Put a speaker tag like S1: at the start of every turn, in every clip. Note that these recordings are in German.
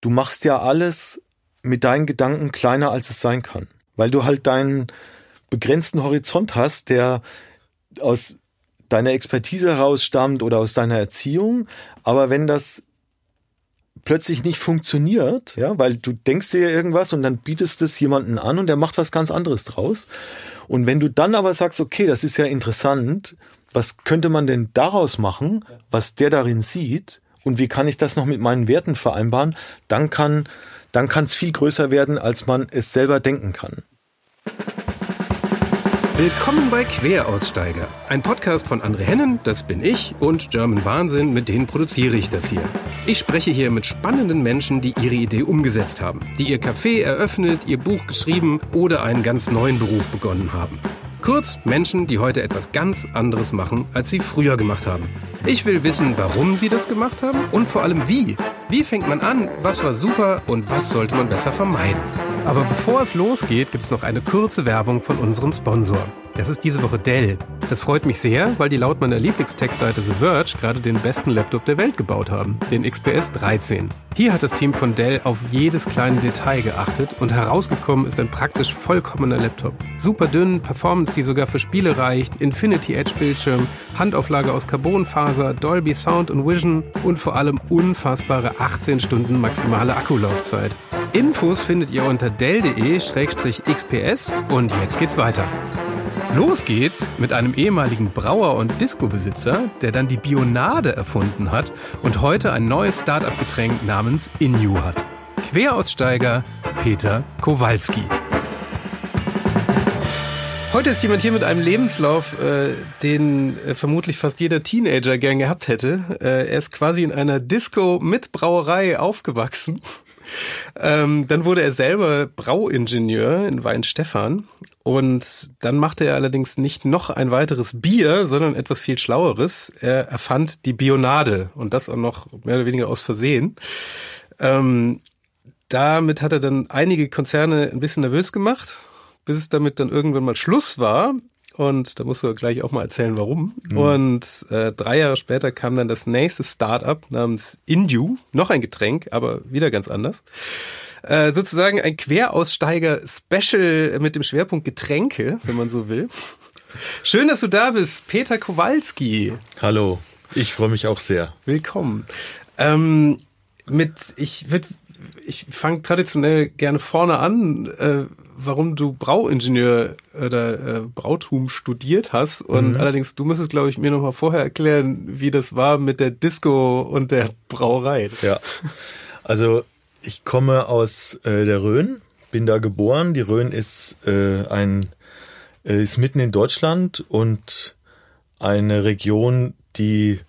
S1: du machst ja alles mit deinen Gedanken kleiner, als es sein kann. Weil du halt deinen begrenzten Horizont hast, der aus deiner Expertise herausstammt oder aus deiner Erziehung. Aber wenn das plötzlich nicht funktioniert, ja, weil du denkst dir irgendwas und dann bietest es jemanden an und der macht was ganz anderes draus. Und wenn du dann aber sagst, okay, das ist ja interessant, was könnte man denn daraus machen, was der darin sieht und wie kann ich das noch mit meinen Werten vereinbaren, dann kann dann kann es viel größer werden, als man es selber denken kann.
S2: Willkommen bei Queraussteiger, ein Podcast von André Hennen, das bin ich, und German Wahnsinn, mit denen produziere ich das hier. Ich spreche hier mit spannenden Menschen, die ihre Idee umgesetzt haben, die ihr Café eröffnet, ihr Buch geschrieben oder einen ganz neuen Beruf begonnen haben. Kurz Menschen, die heute etwas ganz anderes machen, als sie früher gemacht haben. Ich will wissen, warum sie das gemacht haben und vor allem wie. Wie fängt man an, was war super und was sollte man besser vermeiden. Aber bevor es losgeht, gibt es noch eine kurze Werbung von unserem Sponsor. Das ist diese Woche Dell. Das freut mich sehr, weil die laut meiner Lieblingstech-Seite The Verge gerade den besten Laptop der Welt gebaut haben, den XPS 13. Hier hat das Team von Dell auf jedes kleine Detail geachtet und herausgekommen ist ein praktisch vollkommener Laptop. Super dünn, Performance, die sogar für Spiele reicht, Infinity Edge Bildschirm, Handauflage aus Carbonfaser, Dolby Sound und Vision und vor allem unfassbare 18 Stunden maximale Akkulaufzeit. Infos findet ihr unter dell.de-xps und jetzt geht's weiter. Los geht's mit einem ehemaligen Brauer und Disco-Besitzer, der dann die Bionade erfunden hat und heute ein neues Start-up-Getränk namens Inu hat. Queraussteiger Peter Kowalski. Heute ist jemand hier mit einem Lebenslauf, äh, den äh, vermutlich fast jeder Teenager gern gehabt hätte. Äh, er ist quasi in einer Disco mit Brauerei aufgewachsen. Ähm, dann wurde er selber Brauingenieur in Weinstefan und dann machte er allerdings nicht noch ein weiteres Bier, sondern etwas viel Schlaueres. Er erfand die Bionade und das auch noch mehr oder weniger aus Versehen. Ähm, damit hat er dann einige Konzerne ein bisschen nervös gemacht bis es damit dann irgendwann mal Schluss war. Und da musst du gleich auch mal erzählen, warum. Mhm. Und äh, drei Jahre später kam dann das nächste Startup namens Indu, noch ein Getränk, aber wieder ganz anders. Äh, sozusagen ein Queraussteiger-Special mit dem Schwerpunkt Getränke, wenn man so will. Schön, dass du da bist, Peter Kowalski.
S1: Hallo, ich freue mich auch sehr.
S2: Willkommen. Ähm, mit, ich würde, ich fange traditionell gerne vorne an. Äh, warum du Brauingenieur oder äh, Brautum studiert hast. Und mhm. allerdings, du müsstest, glaube ich, mir nochmal vorher erklären, wie das war mit der Disco und der Brauerei.
S1: Ja. Also ich komme aus äh, der Rhön, bin da geboren. Die Rhön ist äh, ein äh, ist mitten in Deutschland und eine Region, die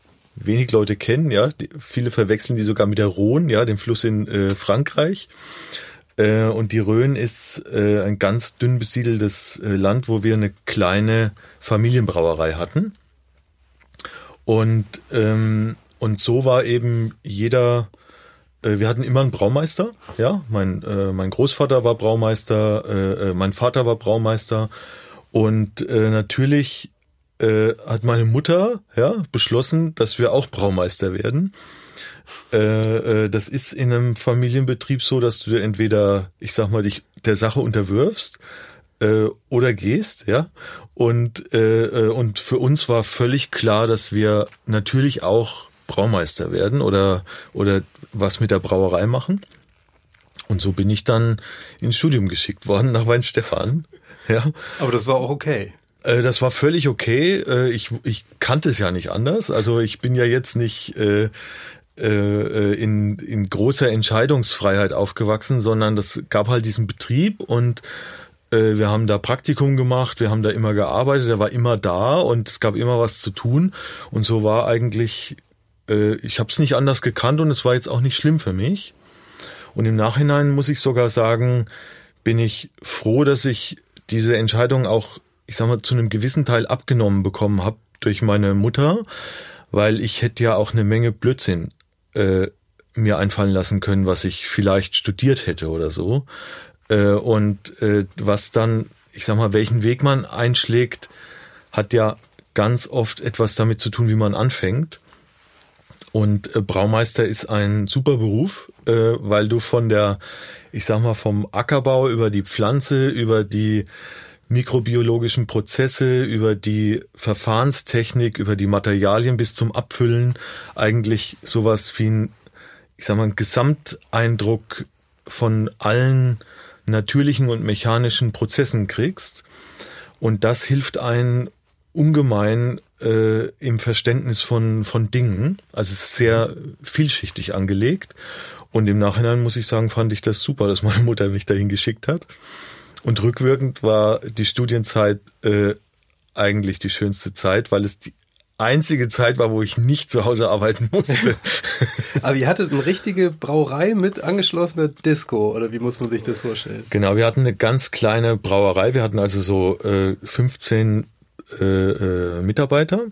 S1: wenig Leute kennen, ja. Die, viele verwechseln die sogar mit der Rhone, ja, dem Fluss in äh, Frankreich. Äh, und die Rhön ist äh, ein ganz dünn besiedeltes äh, Land, wo wir eine kleine Familienbrauerei hatten. Und, ähm, und so war eben jeder, wir hatten immer einen Braumeister, ja. Mein, mein Großvater war Braumeister, mein Vater war Braumeister. Und natürlich äh, hat meine Mutter ja, beschlossen, dass wir auch Braumeister werden. Äh, äh, das ist in einem Familienbetrieb so, dass du dir entweder, ich sag mal, dich der Sache unterwirfst oder gehst, ja. Und, und für uns war völlig klar, dass wir natürlich auch Braumeister werden oder, oder was mit der Brauerei machen. Und so bin ich dann ins Studium geschickt worden nach Weinstefan. Ja.
S2: Aber das war auch okay.
S1: Das war völlig okay. Ich, ich kannte es ja nicht anders. Also ich bin ja jetzt nicht äh, äh, in, in großer Entscheidungsfreiheit aufgewachsen, sondern das gab halt diesen Betrieb und äh, wir haben da Praktikum gemacht, wir haben da immer gearbeitet, er war immer da und es gab immer was zu tun und so war eigentlich, äh, ich habe es nicht anders gekannt und es war jetzt auch nicht schlimm für mich. Und im Nachhinein muss ich sogar sagen, bin ich froh, dass ich diese Entscheidung auch, ich sag mal, zu einem gewissen Teil abgenommen bekommen habe durch meine Mutter, weil ich hätte ja auch eine Menge Blödsinn äh, mir einfallen lassen können, was ich vielleicht studiert hätte oder so. Äh, und äh, was dann, ich sag mal, welchen Weg man einschlägt, hat ja ganz oft etwas damit zu tun, wie man anfängt. Und äh, Braumeister ist ein super Beruf, äh, weil du von der, ich sag mal, vom Ackerbau über die Pflanze, über die mikrobiologischen Prozesse, über die Verfahrenstechnik, über die Materialien bis zum Abfüllen eigentlich sowas wie ein, ich sag mal, ein Gesamteindruck von allen natürlichen und mechanischen Prozessen kriegst. Und das hilft einen ungemein äh, im Verständnis von, von Dingen. Also es ist sehr vielschichtig angelegt. Und im Nachhinein muss ich sagen, fand ich das super, dass meine Mutter mich dahin geschickt hat. Und rückwirkend war die Studienzeit äh, eigentlich die schönste Zeit, weil es die einzige Zeit war, wo ich nicht zu Hause arbeiten musste.
S3: Aber ihr hattet eine richtige Brauerei mit angeschlossener Disco, oder wie muss man sich das vorstellen?
S1: Genau, wir hatten eine ganz kleine Brauerei. Wir hatten also so äh, 15 äh, äh, Mitarbeiter.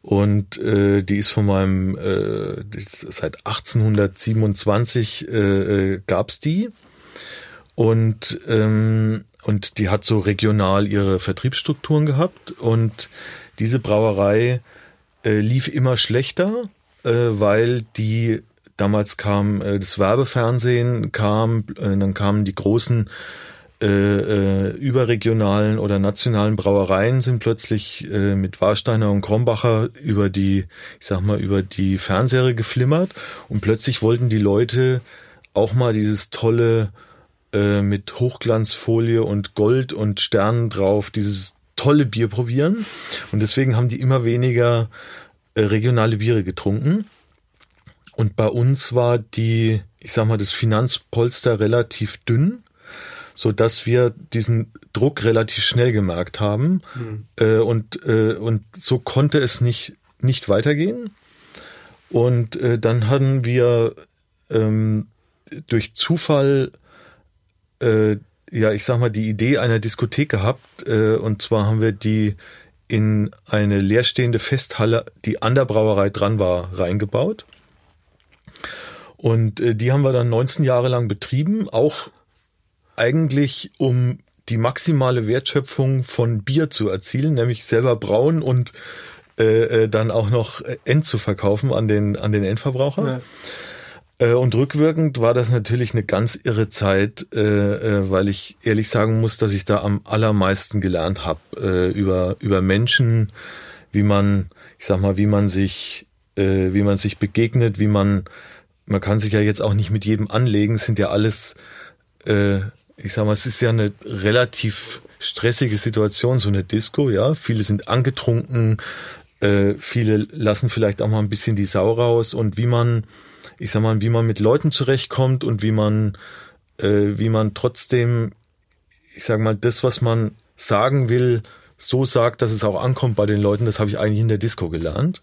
S1: Und äh, die ist von meinem, äh, seit 1827 äh, äh, gab's die. Und, ähm, und die hat so regional ihre Vertriebsstrukturen gehabt. Und diese Brauerei äh, lief immer schlechter, äh, weil die damals kam äh, das Werbefernsehen, kam, äh, dann kamen die großen äh, äh, überregionalen oder nationalen Brauereien sind plötzlich äh, mit Warsteiner und Krombacher über die, ich sag mal, über die Fernseher geflimmert und plötzlich wollten die Leute auch mal dieses tolle äh, mit Hochglanzfolie und Gold und Sternen drauf, dieses tolle Bier probieren. Und deswegen haben die immer weniger äh, regionale Biere getrunken. Und bei uns war die, ich sag mal, das Finanzpolster relativ dünn, so dass wir diesen Druck relativ schnell gemerkt haben. Mhm. Äh, und, äh, und so konnte es nicht, nicht weitergehen. Und äh, dann hatten wir ähm, durch Zufall äh, ja, ich sag mal, die Idee einer Diskothek gehabt. Äh, und zwar haben wir die in eine leerstehende Festhalle, die an der Brauerei dran war, reingebaut. Und äh, die haben wir dann 19 Jahre lang betrieben, auch eigentlich um die maximale Wertschöpfung von Bier zu erzielen, nämlich selber brauen und äh, äh dann auch noch End zu verkaufen an den, an den Endverbraucher. Ja. Äh, und rückwirkend war das natürlich eine ganz irre Zeit, äh, äh, weil ich ehrlich sagen muss, dass ich da am allermeisten gelernt habe über über Menschen, wie man, ich sag mal, wie man sich, wie man sich begegnet, wie man, man kann sich ja jetzt auch nicht mit jedem anlegen, es sind ja alles, ich sag mal, es ist ja eine relativ stressige Situation, so eine Disco, ja. Viele sind angetrunken, viele lassen vielleicht auch mal ein bisschen die Sau raus und wie man ich sag mal, wie man mit Leuten zurechtkommt und wie man, äh, wie man trotzdem, ich sag mal, das, was man sagen will, so sagt, dass es auch ankommt bei den Leuten, das habe ich eigentlich in der Disco gelernt.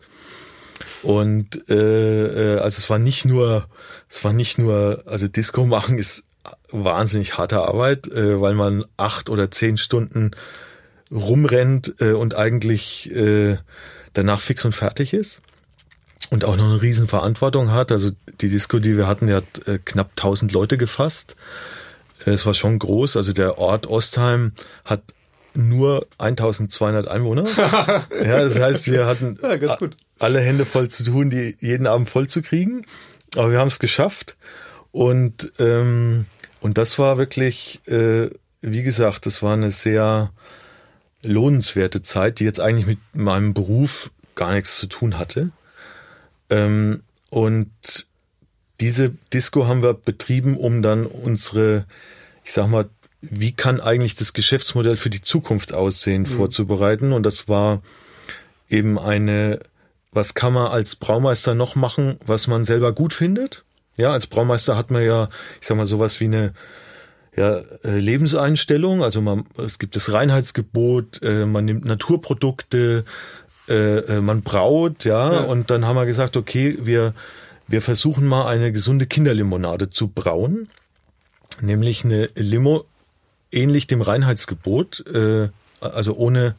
S1: Und äh, äh, also es war nicht nur, es war nicht nur, also Disco machen ist wahnsinnig harte Arbeit, äh, weil man acht oder zehn Stunden rumrennt äh, und eigentlich äh, danach fix und fertig ist und auch noch eine riesen Verantwortung hat. Also die Disco, die wir hatten, die hat äh, knapp 1000 Leute gefasst. Es war schon groß. Also der Ort Ostheim hat nur 1200 Einwohner. ja, das heißt, wir hatten ja, alle Hände voll zu tun, die jeden Abend voll zu kriegen. Aber wir haben es geschafft. Und, ähm, und das war wirklich, äh, wie gesagt, das war eine sehr lohnenswerte Zeit, die jetzt eigentlich mit meinem Beruf gar nichts zu tun hatte. Ähm, und diese Disco haben wir betrieben, um dann unsere, ich sag mal, wie kann eigentlich das Geschäftsmodell für die Zukunft aussehen, mhm. vorzubereiten. Und das war eben eine, was kann man als Braumeister noch machen, was man selber gut findet? Ja, als Braumeister hat man ja, ich sag mal, sowas wie eine ja, äh, Lebenseinstellung. Also man, es gibt das Reinheitsgebot, äh, man nimmt Naturprodukte, äh, äh, man braut, ja, ja, und dann haben wir gesagt, okay, wir, wir versuchen mal eine gesunde Kinderlimonade zu brauen, nämlich eine Limo ähnlich dem Reinheitsgebot, äh, also ohne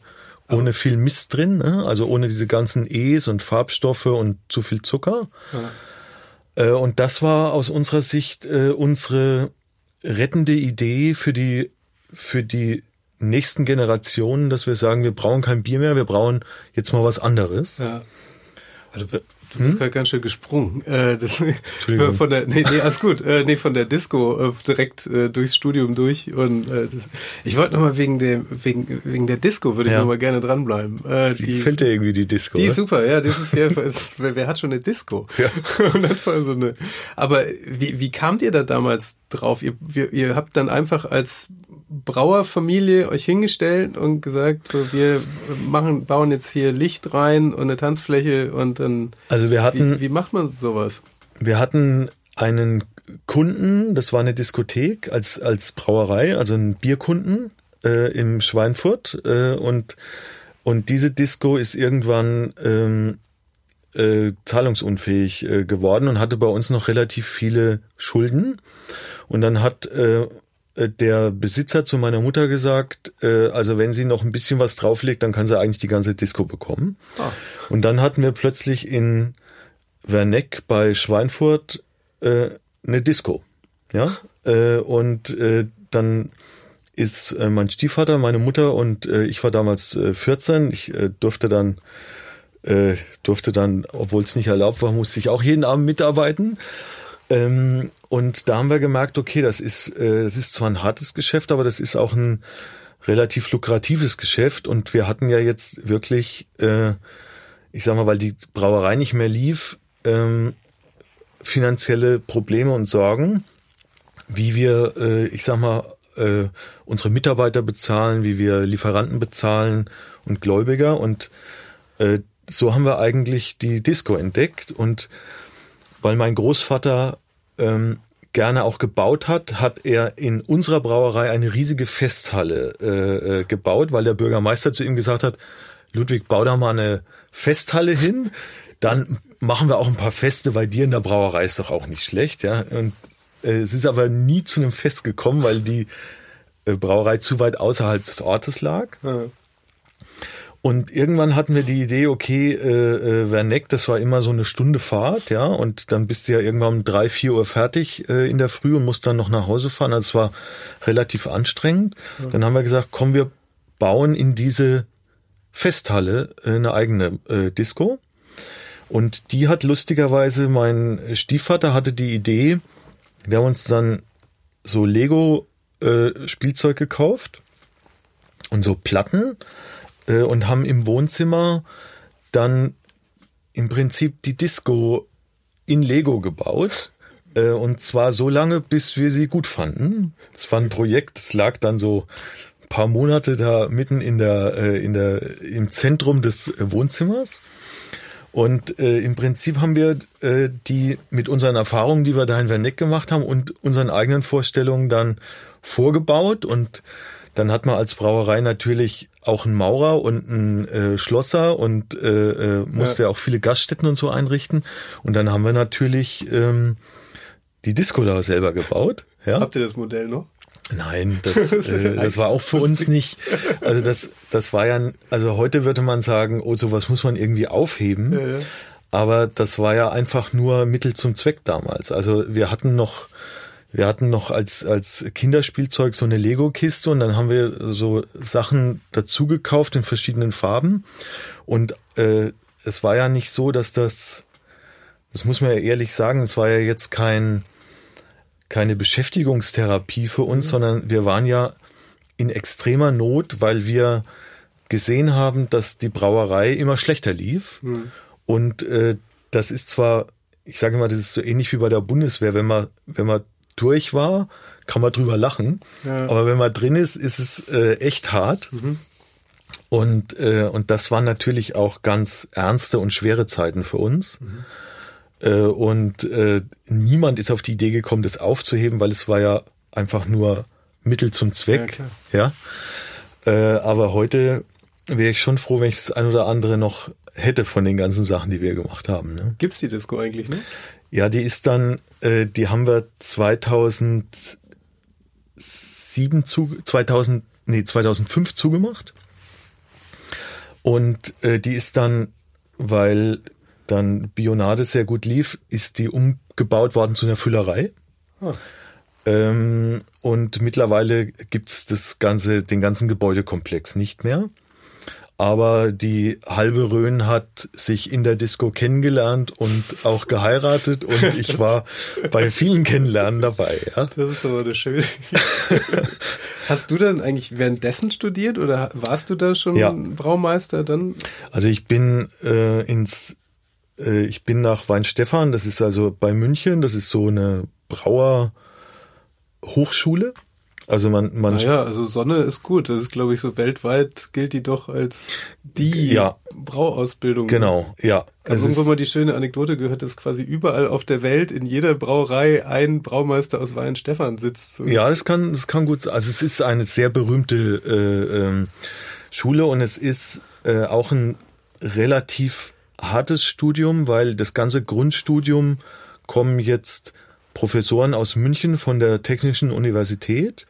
S1: ohne viel Mist drin, ne? also ohne diese ganzen E's und Farbstoffe und zu viel Zucker. Ja. Äh, und das war aus unserer Sicht äh, unsere rettende Idee für die für die nächsten Generationen, dass wir sagen, wir brauchen kein Bier mehr, wir brauchen jetzt mal was anderes. Ja.
S3: Also
S2: Du bist hm? gerade ganz schön gesprungen. Äh, das, von der, nee, nee, alles gut. Äh, nee, von der Disco äh, direkt äh, durchs Studium durch. Und äh, das, ich wollte nochmal wegen dem, wegen, wegen der Disco würde ich ja. nochmal gerne dranbleiben.
S1: Äh, die, die fällt dir irgendwie die Disco.
S2: Die oder? ist super, ja. Das ist ja, ist, wer, wer hat schon eine Disco? Ja. und dann so eine, aber wie, wie kamt ihr da damals drauf? Ihr, ihr, ihr habt dann einfach als Brauerfamilie euch hingestellt und gesagt, so wir machen, bauen jetzt hier Licht rein und eine Tanzfläche und dann.
S1: Also wir hatten.
S2: Wie, wie macht man sowas?
S1: Wir hatten einen Kunden, das war eine Diskothek als als Brauerei, also ein Bierkunden äh, im Schweinfurt äh, und und diese Disco ist irgendwann ähm, äh, zahlungsunfähig äh, geworden und hatte bei uns noch relativ viele Schulden. Und dann hat äh, der Besitzer zu meiner Mutter gesagt, äh, also wenn sie noch ein bisschen was drauflegt, dann kann sie eigentlich die ganze Disco bekommen. Ah. Und dann hatten wir plötzlich in Werneck bei Schweinfurt äh, eine Disco. Ja, äh, und äh, dann ist äh, mein Stiefvater, meine Mutter und äh, ich war damals äh, 14. Ich äh, durfte dann äh, durfte dann, obwohl es nicht erlaubt war, musste ich auch jeden Abend mitarbeiten. Ähm, und da haben wir gemerkt, okay, das ist, äh, das ist zwar ein hartes Geschäft, aber das ist auch ein relativ lukratives Geschäft. Und wir hatten ja jetzt wirklich, äh, ich sag mal, weil die Brauerei nicht mehr lief, ähm, finanzielle Probleme und Sorgen, wie wir, äh, ich sag mal, äh, unsere Mitarbeiter bezahlen, wie wir Lieferanten bezahlen und Gläubiger. Und äh, so haben wir eigentlich die Disco entdeckt. Und weil mein Großvater ähm, gerne auch gebaut hat, hat er in unserer Brauerei eine riesige Festhalle äh, äh, gebaut, weil der Bürgermeister zu ihm gesagt hat, Ludwig, bau da mal eine Festhalle hin, dann machen wir auch ein paar Feste, weil dir in der Brauerei ist doch auch nicht schlecht, ja. Und äh, es ist aber nie zu einem Fest gekommen, weil die äh, Brauerei zu weit außerhalb des Ortes lag. Ja. Und irgendwann hatten wir die Idee, okay, äh, äh, Werneck, das war immer so eine Stunde Fahrt, ja, und dann bist du ja irgendwann um drei, vier Uhr fertig äh, in der Früh und musst dann noch nach Hause fahren. Also es war relativ anstrengend. Ja. Dann haben wir gesagt, komm, wir bauen in diese Festhalle äh, eine eigene äh, Disco. Und die hat lustigerweise, mein Stiefvater hatte die Idee, wir haben uns dann so Lego äh, Spielzeug gekauft und so Platten äh, und haben im Wohnzimmer dann im Prinzip die Disco in Lego gebaut. Äh, und zwar so lange, bis wir sie gut fanden. Es war ein Projekt, es lag dann so ein paar Monate da mitten in der, äh, in der, im Zentrum des Wohnzimmers. Und äh, im Prinzip haben wir äh, die mit unseren Erfahrungen, die wir da in Werneck gemacht haben und unseren eigenen Vorstellungen dann vorgebaut und dann hat man als Brauerei natürlich auch einen Maurer und einen äh, Schlosser und äh, äh, musste ja. auch viele Gaststätten und so einrichten. Und dann haben wir natürlich ähm, die Disco da selber gebaut. Ja.
S2: Habt ihr das Modell noch?
S1: Nein, das, äh, das war auch für uns nicht. Also das, das war ja, also heute würde man sagen, oh, sowas muss man irgendwie aufheben. Ja, ja. Aber das war ja einfach nur Mittel zum Zweck damals. Also wir hatten noch wir hatten noch als, als Kinderspielzeug so eine Lego-Kiste und dann haben wir so Sachen dazu gekauft in verschiedenen Farben. Und äh, es war ja nicht so, dass das, das muss man ja ehrlich sagen, es war ja jetzt kein, keine Beschäftigungstherapie für uns, mhm. sondern wir waren ja in extremer Not, weil wir gesehen haben, dass die Brauerei immer schlechter lief. Mhm. Und äh, das ist zwar, ich sage mal, das ist so ähnlich wie bei der Bundeswehr, wenn man, wenn man durch war, kann man drüber lachen. Ja. Aber wenn man drin ist, ist es äh, echt hart. Mhm. Und, äh, und das waren natürlich auch ganz ernste und schwere Zeiten für uns. Mhm. Äh, und äh, niemand ist auf die Idee gekommen, das aufzuheben, weil es war ja einfach nur Mittel zum Zweck. Ja. ja? Äh, aber heute wäre ich schon froh, wenn ich das ein oder andere noch hätte von den ganzen Sachen, die wir gemacht haben. Ne?
S2: Gibt's die Disco eigentlich nicht?
S1: Ja, die ist dann, äh, die haben wir 2007 zu, 2000, nee, 2005 zugemacht. Und äh, die ist dann, weil dann Bionade sehr gut lief, ist die umgebaut worden zu einer Füllerei. Ah. Ähm, und mittlerweile gibt's das ganze, den ganzen Gebäudekomplex nicht mehr. Aber die halbe Rhön hat sich in der Disco kennengelernt und auch geheiratet und ich war bei vielen Kennenlernen dabei. Ja.
S2: Das ist doch mal das Schöne. Hast du dann eigentlich währenddessen studiert oder warst du da schon ja. Braumeister dann?
S1: Also ich bin äh, ins, äh, ich bin nach Weinstefan, das ist also bei München, das ist so eine Brauer Hochschule. Also man, man.
S2: Naja, also Sonne ist gut. Das ist, glaube ich, so weltweit gilt die doch als die ja. Brauausbildung.
S1: Genau, ja.
S2: Ich habe irgendwann mal die schöne Anekdote gehört, dass quasi überall auf der Welt in jeder Brauerei ein Braumeister aus Weihenstephan sitzt.
S1: Ja, das kann, das kann gut sein. Also es ist eine sehr berühmte äh, ähm, Schule und es ist äh, auch ein relativ hartes Studium, weil das ganze Grundstudium kommen jetzt Professoren aus München von der Technischen Universität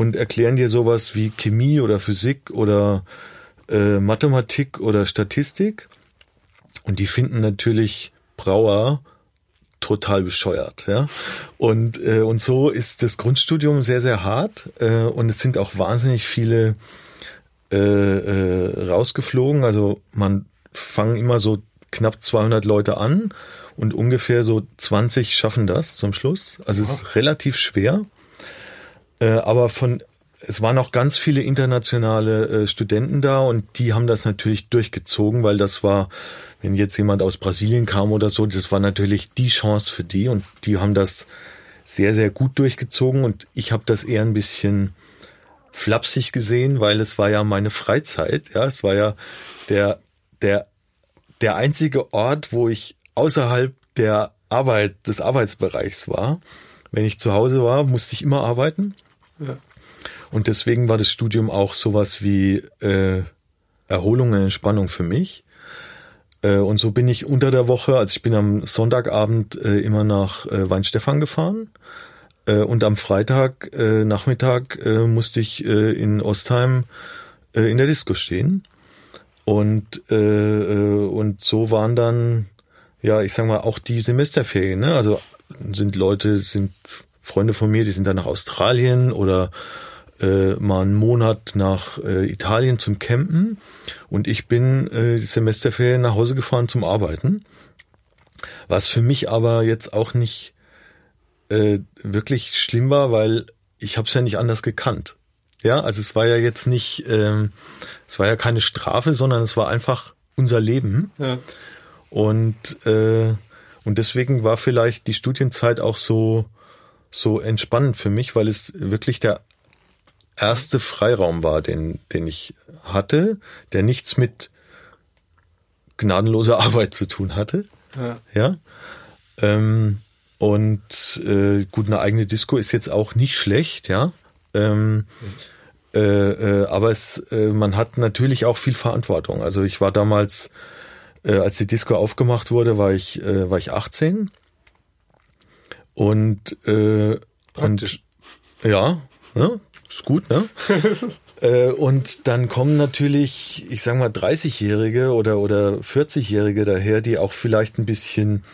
S1: und erklären dir sowas wie Chemie oder Physik oder äh, Mathematik oder Statistik. Und die finden natürlich Brauer total bescheuert, ja. Und äh, und so ist das Grundstudium sehr sehr hart äh, und es sind auch wahnsinnig viele äh, äh, rausgeflogen. Also man fangen immer so knapp 200 Leute an und ungefähr so 20 schaffen das zum Schluss. Also es ist relativ schwer. Äh, aber von es waren auch ganz viele internationale äh, Studenten da und die haben das natürlich durchgezogen, weil das war, wenn jetzt jemand aus Brasilien kam oder so, das war natürlich die Chance für die und die haben das sehr, sehr gut durchgezogen und ich habe das eher ein bisschen flapsig gesehen, weil es war ja meine Freizeit, ja, es war ja der, der, der einzige Ort, wo ich außerhalb der Arbeit, des Arbeitsbereichs war. Wenn ich zu Hause war, musste ich immer arbeiten. Und deswegen war das Studium auch sowas wie äh, Erholung und Entspannung für mich. Äh, und so bin ich unter der Woche, also ich bin am Sonntagabend äh, immer nach äh, Weinstefan gefahren. Äh, und am Freitag äh, Nachmittag äh, musste ich äh, in Ostheim äh, in der Disco stehen. Und, äh, äh, und so waren dann ja, ich sag mal, auch die Semesterferien, ne? Also sind Leute, sind Freunde von mir, die sind dann nach Australien oder äh, mal einen Monat nach äh, Italien zum Campen und ich bin äh, die Semesterferien nach Hause gefahren zum Arbeiten. Was für mich aber jetzt auch nicht äh, wirklich schlimm war, weil ich habe es ja nicht anders gekannt. Ja, also es war ja jetzt nicht, ähm, es war ja keine Strafe, sondern es war einfach unser Leben. Ja. Und, äh, und deswegen war vielleicht die Studienzeit auch so, so entspannend für mich, weil es wirklich der erste Freiraum war, den, den ich hatte, der nichts mit gnadenloser Arbeit zu tun hatte. Ja. ja? Ähm, und äh, gut, eine eigene Disco ist jetzt auch nicht schlecht, ja. Ähm, äh, äh, aber es, äh, man hat natürlich auch viel Verantwortung. Also ich war damals äh, als die Disco aufgemacht wurde, war ich, äh, war ich 18. Und, äh, und ja, ne? ist gut, ne? äh, und dann kommen natürlich, ich sag mal, 30-Jährige oder, oder 40-Jährige daher, die auch vielleicht ein bisschen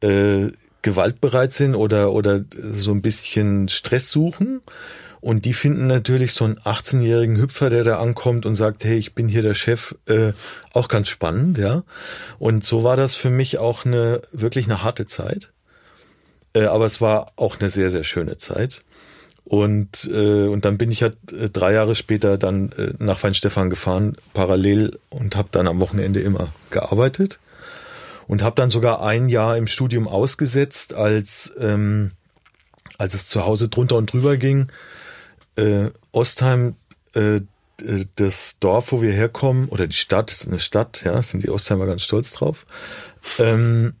S1: äh, gewaltbereit sind oder, oder so ein bisschen Stress suchen. Und die finden natürlich so einen 18-jährigen Hüpfer, der da ankommt und sagt, hey, ich bin hier der Chef, äh, auch ganz spannend, ja. Und so war das für mich auch eine wirklich eine harte Zeit. Äh, aber es war auch eine sehr, sehr schöne Zeit. Und, äh, und dann bin ich halt äh, drei Jahre später dann äh, nach Weinstefan gefahren, parallel und habe dann am Wochenende immer gearbeitet. Und habe dann sogar ein Jahr im Studium ausgesetzt, als, ähm, als es zu Hause drunter und drüber ging äh, Ostheim, äh, das Dorf, wo wir herkommen, oder die Stadt, ist eine Stadt, ja, sind die Ostheimer ganz stolz drauf, ähm,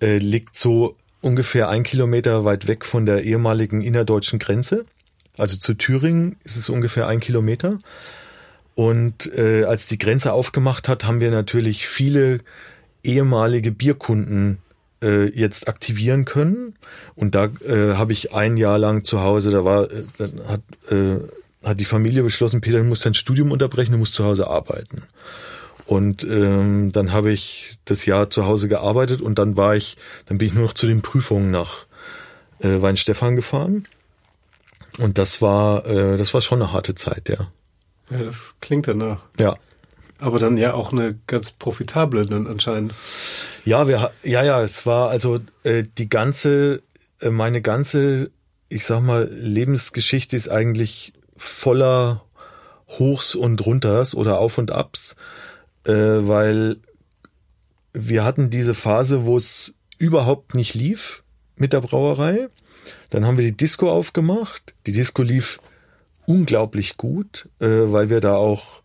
S1: äh, liegt so ungefähr ein Kilometer weit weg von der ehemaligen innerdeutschen Grenze. Also zu Thüringen ist es ungefähr ein Kilometer. Und äh, als die Grenze aufgemacht hat, haben wir natürlich viele ehemalige Bierkunden äh, jetzt aktivieren können. Und da äh, habe ich ein Jahr lang zu Hause, da war, äh, hat, äh, hat die Familie beschlossen, Peter, du musst dein Studium unterbrechen, du musst zu Hause arbeiten. Und ähm, dann habe ich das Jahr zu Hause gearbeitet und dann war ich, dann bin ich nur noch zu den Prüfungen nach äh, Weinstefan gefahren. Und das war, äh, das war schon eine harte Zeit, ja.
S2: Ja, das klingt danach.
S1: Ja.
S2: Aber dann ja auch eine ganz profitable dann anscheinend.
S1: Ja, wir, ja, ja, es war also äh, die ganze, äh, meine ganze, ich sag mal, Lebensgeschichte ist eigentlich voller Hochs und Runters oder Auf und Abs, äh, weil wir hatten diese Phase, wo es überhaupt nicht lief mit der Brauerei. Dann haben wir die Disco aufgemacht. Die Disco lief unglaublich gut, äh, weil wir da auch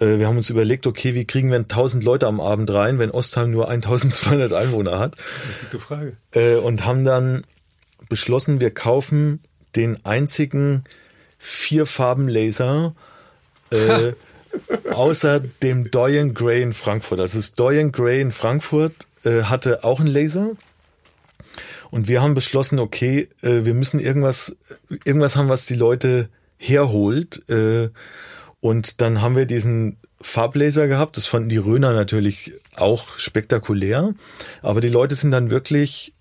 S1: äh, wir haben uns überlegt, okay, wie kriegen wir 1000 Leute am Abend rein, wenn Ostheim nur 1200 Einwohner hat?
S2: Richtige Frage.
S1: Äh, und haben dann beschlossen, wir kaufen den einzigen Vierfarben-Laser äh, außer dem Doyen Gray in Frankfurt. Also das Doyen Gray in Frankfurt äh, hatte auch einen Laser. Und wir haben beschlossen, okay, äh, wir müssen irgendwas, irgendwas haben, was die Leute herholt. Äh, und dann haben wir diesen Farblaser gehabt. Das fanden die Röner natürlich auch spektakulär. Aber die Leute sind dann wirklich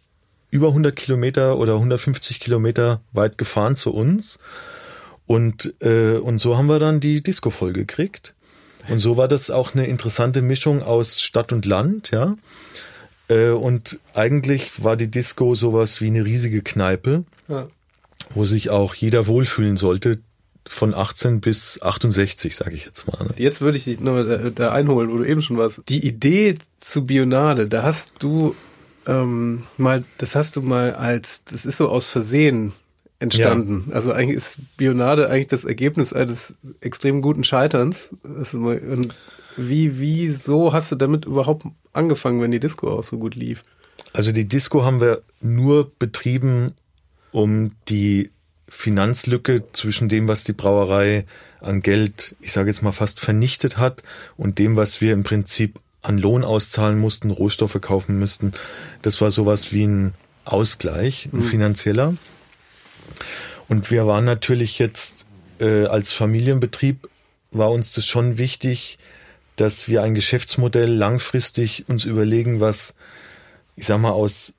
S1: über 100 Kilometer oder 150 Kilometer weit gefahren zu uns. Und, äh, und so haben wir dann die Disco voll gekriegt. Und so war das auch eine interessante Mischung aus Stadt und Land, ja. Äh, und eigentlich war die Disco sowas wie eine riesige Kneipe, ja. wo sich auch jeder wohlfühlen sollte, von 18 bis 68, sage ich jetzt mal. Ne?
S2: Jetzt würde ich dich noch da, da, einholen, wo du eben schon warst. Die Idee zu Bionade, da hast du ähm, mal, das hast du mal als, das ist so aus Versehen entstanden. Ja. Also eigentlich ist Bionade eigentlich das Ergebnis eines extrem guten Scheiterns. Und wie, wieso hast du damit überhaupt angefangen, wenn die Disco auch so gut lief?
S1: Also die Disco haben wir nur betrieben, um die Finanzlücke zwischen dem, was die Brauerei an Geld, ich sage jetzt mal fast vernichtet hat, und dem, was wir im Prinzip an Lohn auszahlen mussten, Rohstoffe kaufen müssten. Das war sowas wie ein Ausgleich, ein mhm. finanzieller. Und wir waren natürlich jetzt äh, als Familienbetrieb, war uns das schon wichtig, dass wir ein Geschäftsmodell langfristig uns überlegen, was, ich sag mal, aus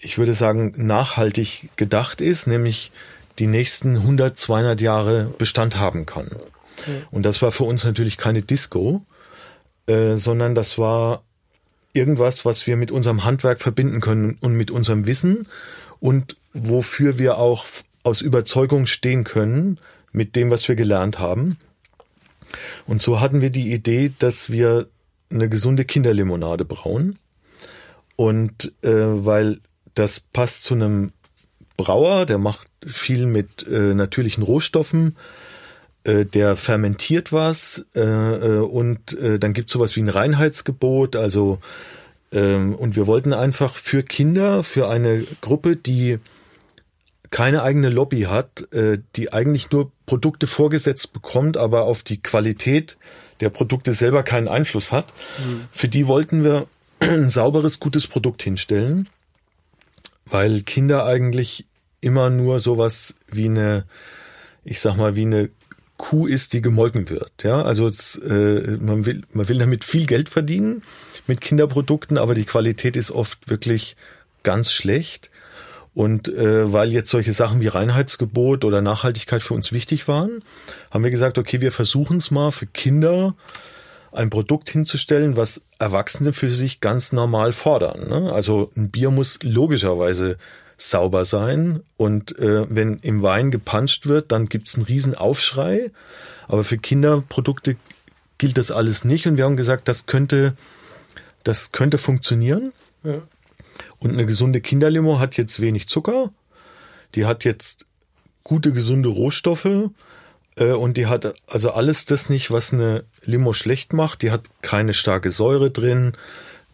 S1: ich würde sagen, nachhaltig gedacht ist, nämlich die nächsten 100, 200 Jahre Bestand haben kann. Und das war für uns natürlich keine Disco, äh, sondern das war irgendwas, was wir mit unserem Handwerk verbinden können und mit unserem Wissen und wofür wir auch aus Überzeugung stehen können mit dem, was wir gelernt haben. Und so hatten wir die Idee, dass wir eine gesunde Kinderlimonade brauen. Und äh, weil das passt zu einem Brauer, der macht viel mit äh, natürlichen Rohstoffen, äh, der fermentiert was äh, äh und äh, dann gibt es sowas wie ein Reinheitsgebot. Also ähm, und wir wollten einfach für Kinder, für eine Gruppe, die keine eigene Lobby hat, äh, die eigentlich nur Produkte vorgesetzt bekommt, aber auf die Qualität der Produkte selber keinen Einfluss hat. Mhm. Für die wollten wir ein sauberes, gutes Produkt hinstellen weil Kinder eigentlich immer nur sowas wie eine, ich sag mal, wie eine Kuh ist, die gemolken wird. Ja, also es, äh, man will, man will damit viel Geld verdienen mit Kinderprodukten, aber die Qualität ist oft wirklich ganz schlecht. Und äh, weil jetzt solche Sachen wie Reinheitsgebot oder Nachhaltigkeit für uns wichtig waren, haben wir gesagt, okay, wir versuchen es mal für Kinder ein Produkt hinzustellen, was Erwachsene für sich ganz normal fordern. Ne? Also ein Bier muss logischerweise sauber sein und äh, wenn im Wein gepanscht wird, dann gibt's einen riesen Aufschrei. Aber für Kinderprodukte gilt das alles nicht und wir haben gesagt, das könnte, das könnte funktionieren. Ja. Und eine gesunde Kinderlimo hat jetzt wenig Zucker, die hat jetzt gute, gesunde Rohstoffe äh, und die hat also alles das nicht, was eine Limo schlecht macht. Die hat keine starke Säure drin,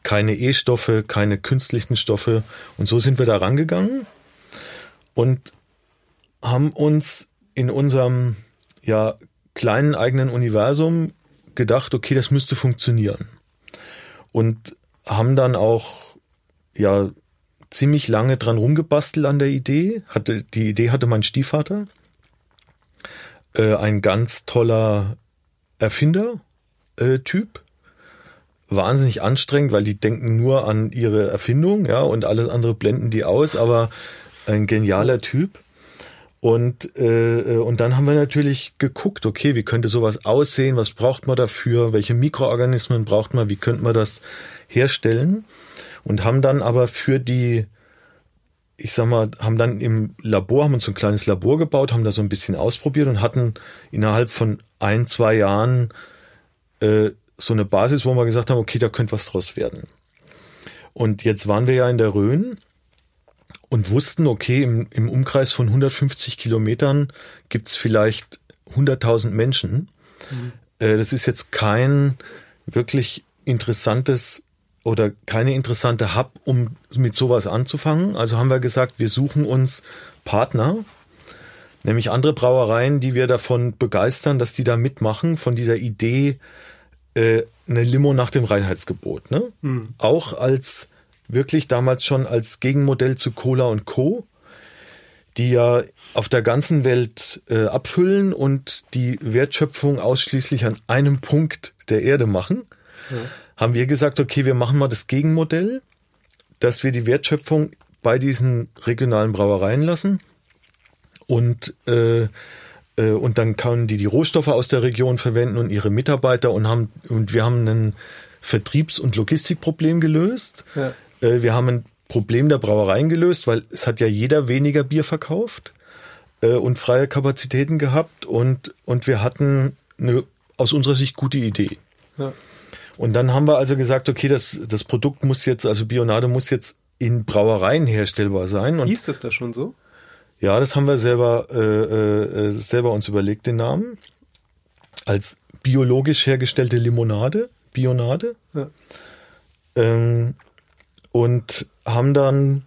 S1: keine E-Stoffe, keine künstlichen Stoffe. Und so sind wir da rangegangen und haben uns in unserem ja kleinen eigenen Universum gedacht, okay, das müsste funktionieren. Und haben dann auch ja ziemlich lange dran rumgebastelt an der Idee. Hatte die Idee hatte mein Stiefvater äh, ein ganz toller Erfinder-Typ. Äh, Wahnsinnig anstrengend, weil die denken nur an ihre Erfindung, ja, und alles andere blenden die aus, aber ein genialer Typ. Und, äh, und dann haben wir natürlich geguckt, okay, wie könnte sowas aussehen, was braucht man dafür, welche Mikroorganismen braucht man, wie könnte man das herstellen. Und haben dann aber für die, ich sag mal, haben dann im Labor, haben uns so ein kleines Labor gebaut, haben da so ein bisschen ausprobiert und hatten innerhalb von ein, zwei Jahren äh, so eine Basis, wo wir gesagt haben, okay, da könnte was draus werden. Und jetzt waren wir ja in der Rhön und wussten, okay, im, im Umkreis von 150 Kilometern gibt's vielleicht 100.000 Menschen. Mhm. Äh, das ist jetzt kein wirklich interessantes oder keine interessante Hub, um mit sowas anzufangen. Also haben wir gesagt, wir suchen uns Partner, nämlich andere Brauereien, die wir davon begeistern, dass die da mitmachen, von dieser Idee, äh, eine Limo nach dem Reinheitsgebot. Ne? Mhm. Auch als wirklich damals schon als Gegenmodell zu Cola und Co., die ja auf der ganzen Welt äh, abfüllen und die Wertschöpfung ausschließlich an einem Punkt der Erde machen, ja. Haben wir gesagt, okay, wir machen mal das Gegenmodell, dass wir die Wertschöpfung bei diesen regionalen Brauereien lassen und äh, äh, und dann können die die Rohstoffe aus der Region verwenden und ihre Mitarbeiter und haben und wir haben ein Vertriebs- und Logistikproblem gelöst. Ja. Äh, wir haben ein Problem der Brauereien gelöst, weil es hat ja jeder weniger Bier verkauft äh, und freie Kapazitäten gehabt und, und wir hatten eine aus unserer Sicht gute Idee. Ja. Und dann haben wir also gesagt, okay, das, das Produkt muss jetzt, also Bionade muss jetzt in Brauereien herstellbar sein. Und
S2: Hieß das da schon so?
S1: Ja, das haben wir selber, äh, äh, selber uns überlegt, den Namen. Als biologisch hergestellte Limonade, Bionade. Ja. Ähm, und haben dann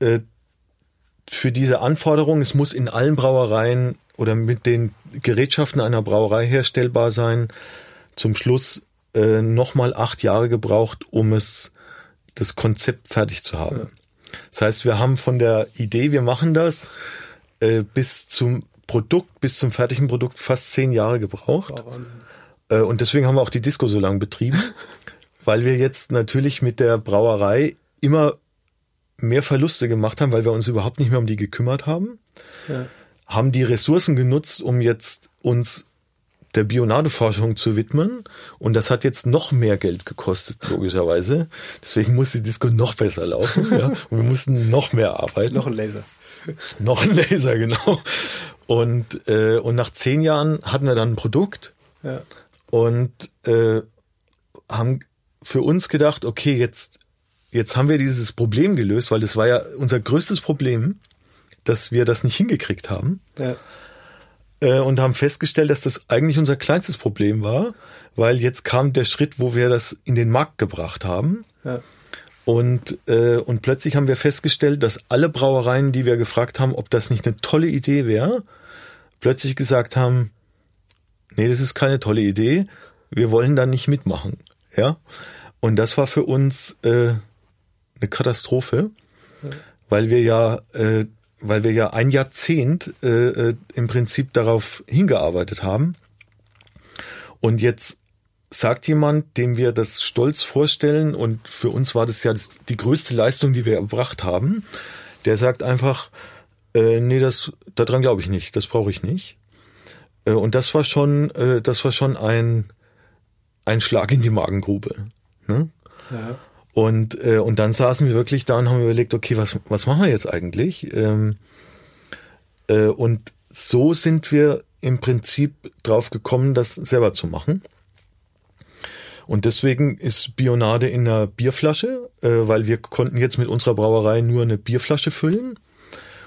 S1: äh, für diese Anforderung, es muss in allen Brauereien oder mit den Gerätschaften einer Brauerei herstellbar sein, zum Schluss äh, nochmal acht Jahre gebraucht, um es das Konzept fertig zu haben. Ja. Das heißt, wir haben von der Idee, wir machen das, äh, bis zum Produkt, bis zum fertigen Produkt fast zehn Jahre gebraucht. Äh, und deswegen haben wir auch die Disco so lange betrieben. weil wir jetzt natürlich mit der Brauerei immer mehr Verluste gemacht haben, weil wir uns überhaupt nicht mehr um die gekümmert haben. Ja. Haben die Ressourcen genutzt, um jetzt uns der Bionadeforschung zu widmen. Und das hat jetzt noch mehr Geld gekostet, logischerweise. Deswegen muss die Disco noch besser laufen. ja. Und wir mussten noch mehr arbeiten.
S2: Noch ein Laser.
S1: noch ein Laser, genau. Und, äh, und nach zehn Jahren hatten wir dann ein Produkt. Ja. Und äh, haben für uns gedacht, okay, jetzt, jetzt haben wir dieses Problem gelöst, weil das war ja unser größtes Problem, dass wir das nicht hingekriegt haben. Ja. Äh, und haben festgestellt, dass das eigentlich unser kleinstes Problem war, weil jetzt kam der Schritt, wo wir das in den Markt gebracht haben. Ja. Und, äh, und plötzlich haben wir festgestellt, dass alle Brauereien, die wir gefragt haben, ob das nicht eine tolle Idee wäre, plötzlich gesagt haben, nee, das ist keine tolle Idee, wir wollen da nicht mitmachen. Ja. Und das war für uns äh, eine Katastrophe, ja. weil wir ja, äh, weil wir ja ein Jahrzehnt äh, äh, im Prinzip darauf hingearbeitet haben. Und jetzt sagt jemand, dem wir das stolz vorstellen, und für uns war das ja das, die größte Leistung, die wir erbracht haben, der sagt einfach, äh, nee, das daran glaube ich nicht, das brauche ich nicht. Äh, und das war schon, äh, das war schon ein ein Schlag in die Magengrube. Ne? Ja. Und, äh, und dann saßen wir wirklich da und haben überlegt, okay, was, was machen wir jetzt eigentlich? Ähm, äh, und so sind wir im Prinzip drauf gekommen, das selber zu machen. Und deswegen ist Bionade in einer Bierflasche, äh, weil wir konnten jetzt mit unserer Brauerei nur eine Bierflasche füllen.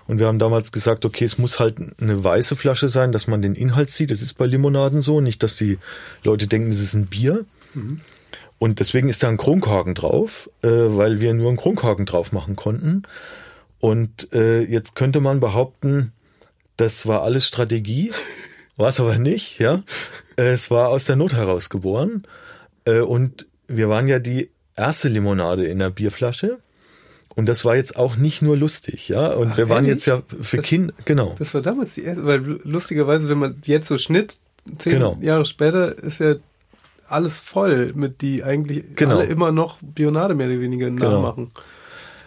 S1: Und wir haben damals gesagt, okay, es muss halt eine weiße Flasche sein, dass man den Inhalt sieht. Das ist bei Limonaden so, nicht, dass die Leute denken, es ist ein Bier. Mhm. Und deswegen ist da ein Kronkorken drauf, äh, weil wir nur einen Kronkorken drauf machen konnten. Und äh, jetzt könnte man behaupten, das war alles Strategie, war es aber nicht, ja. Es war aus der Not heraus geboren. Äh, und wir waren ja die erste Limonade in der Bierflasche. Und das war jetzt auch nicht nur lustig, ja. Und Ach, wir waren ehrlich? jetzt ja für Kinder, genau.
S2: Das war damals die erste, weil lustigerweise, wenn man jetzt so schnitt, zehn genau. Jahre später, ist ja alles voll mit die eigentlich genau. alle immer noch Bionade mehr oder weniger genau. nachmachen.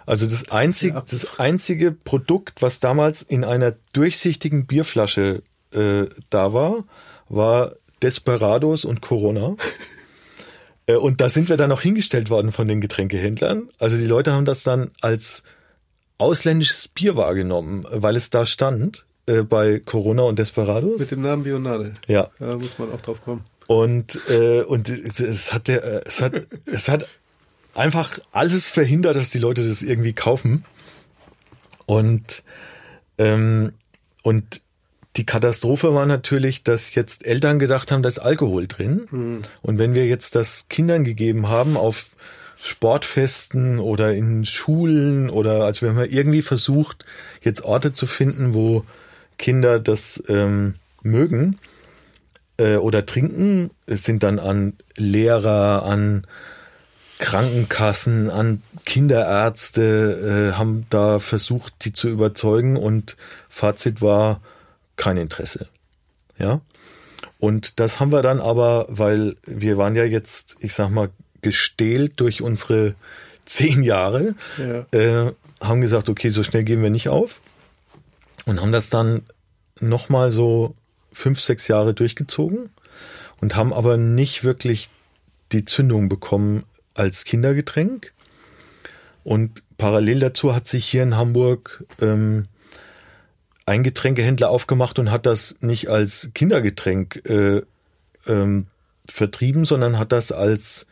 S1: Also das einzige, das einzige Produkt, was damals in einer durchsichtigen Bierflasche äh, da war, war Desperados und Corona. Äh, und da sind wir dann auch hingestellt worden von den Getränkehändlern. Also die Leute haben das dann als ausländisches Bier wahrgenommen, weil es da stand äh, bei Corona und Desperados.
S2: Mit dem Namen Bionade.
S1: Ja.
S2: Da muss man auch drauf kommen.
S1: Und äh, und es hat der äh, es hat es hat einfach alles verhindert, dass die Leute das irgendwie kaufen. Und ähm, und die Katastrophe war natürlich, dass jetzt Eltern gedacht haben, da ist Alkohol drin. Mhm. Und wenn wir jetzt das Kindern gegeben haben auf Sportfesten oder in Schulen oder also wir haben irgendwie versucht, jetzt Orte zu finden, wo Kinder das ähm, mögen äh, oder trinken. Es sind dann an Lehrer, an Krankenkassen, an Kinderärzte, äh, haben da versucht, die zu überzeugen und Fazit war, kein Interesse. Ja. Und das haben wir dann aber, weil wir waren ja jetzt, ich sag mal, gestählt durch unsere zehn Jahre, ja. äh, haben gesagt, okay, so schnell gehen wir nicht auf und haben das dann nochmal so fünf, sechs Jahre durchgezogen und haben aber nicht wirklich die Zündung bekommen als Kindergetränk. Und parallel dazu hat sich hier in Hamburg ähm, ein Getränkehändler aufgemacht und hat das nicht als Kindergetränk äh, ähm, vertrieben, sondern hat das als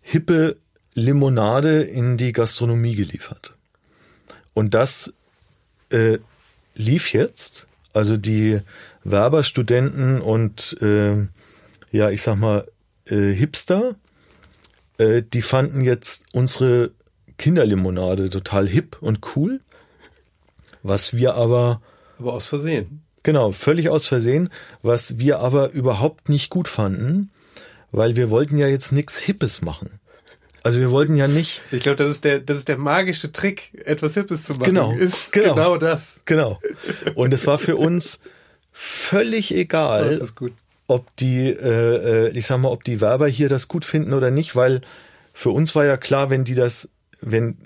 S1: hippe Limonade in die Gastronomie geliefert. Und das äh, lief jetzt. Also die Werberstudenten und äh, ja, ich sag mal äh, Hipster, äh, die fanden jetzt unsere Kinderlimonade total hip und cool was wir aber.
S2: Aber aus Versehen.
S1: Genau, völlig aus Versehen, was wir aber überhaupt nicht gut fanden, weil wir wollten ja jetzt nichts Hippes machen. Also wir wollten ja nicht.
S2: Ich glaube, das ist der, das ist der magische Trick, etwas Hippes zu machen.
S1: Genau,
S2: ist
S1: genau,
S2: genau das.
S1: Genau. Und es war für uns völlig egal, ob die, äh, äh, ich sag mal, ob die Werber hier das gut finden oder nicht, weil für uns war ja klar, wenn die das, wenn,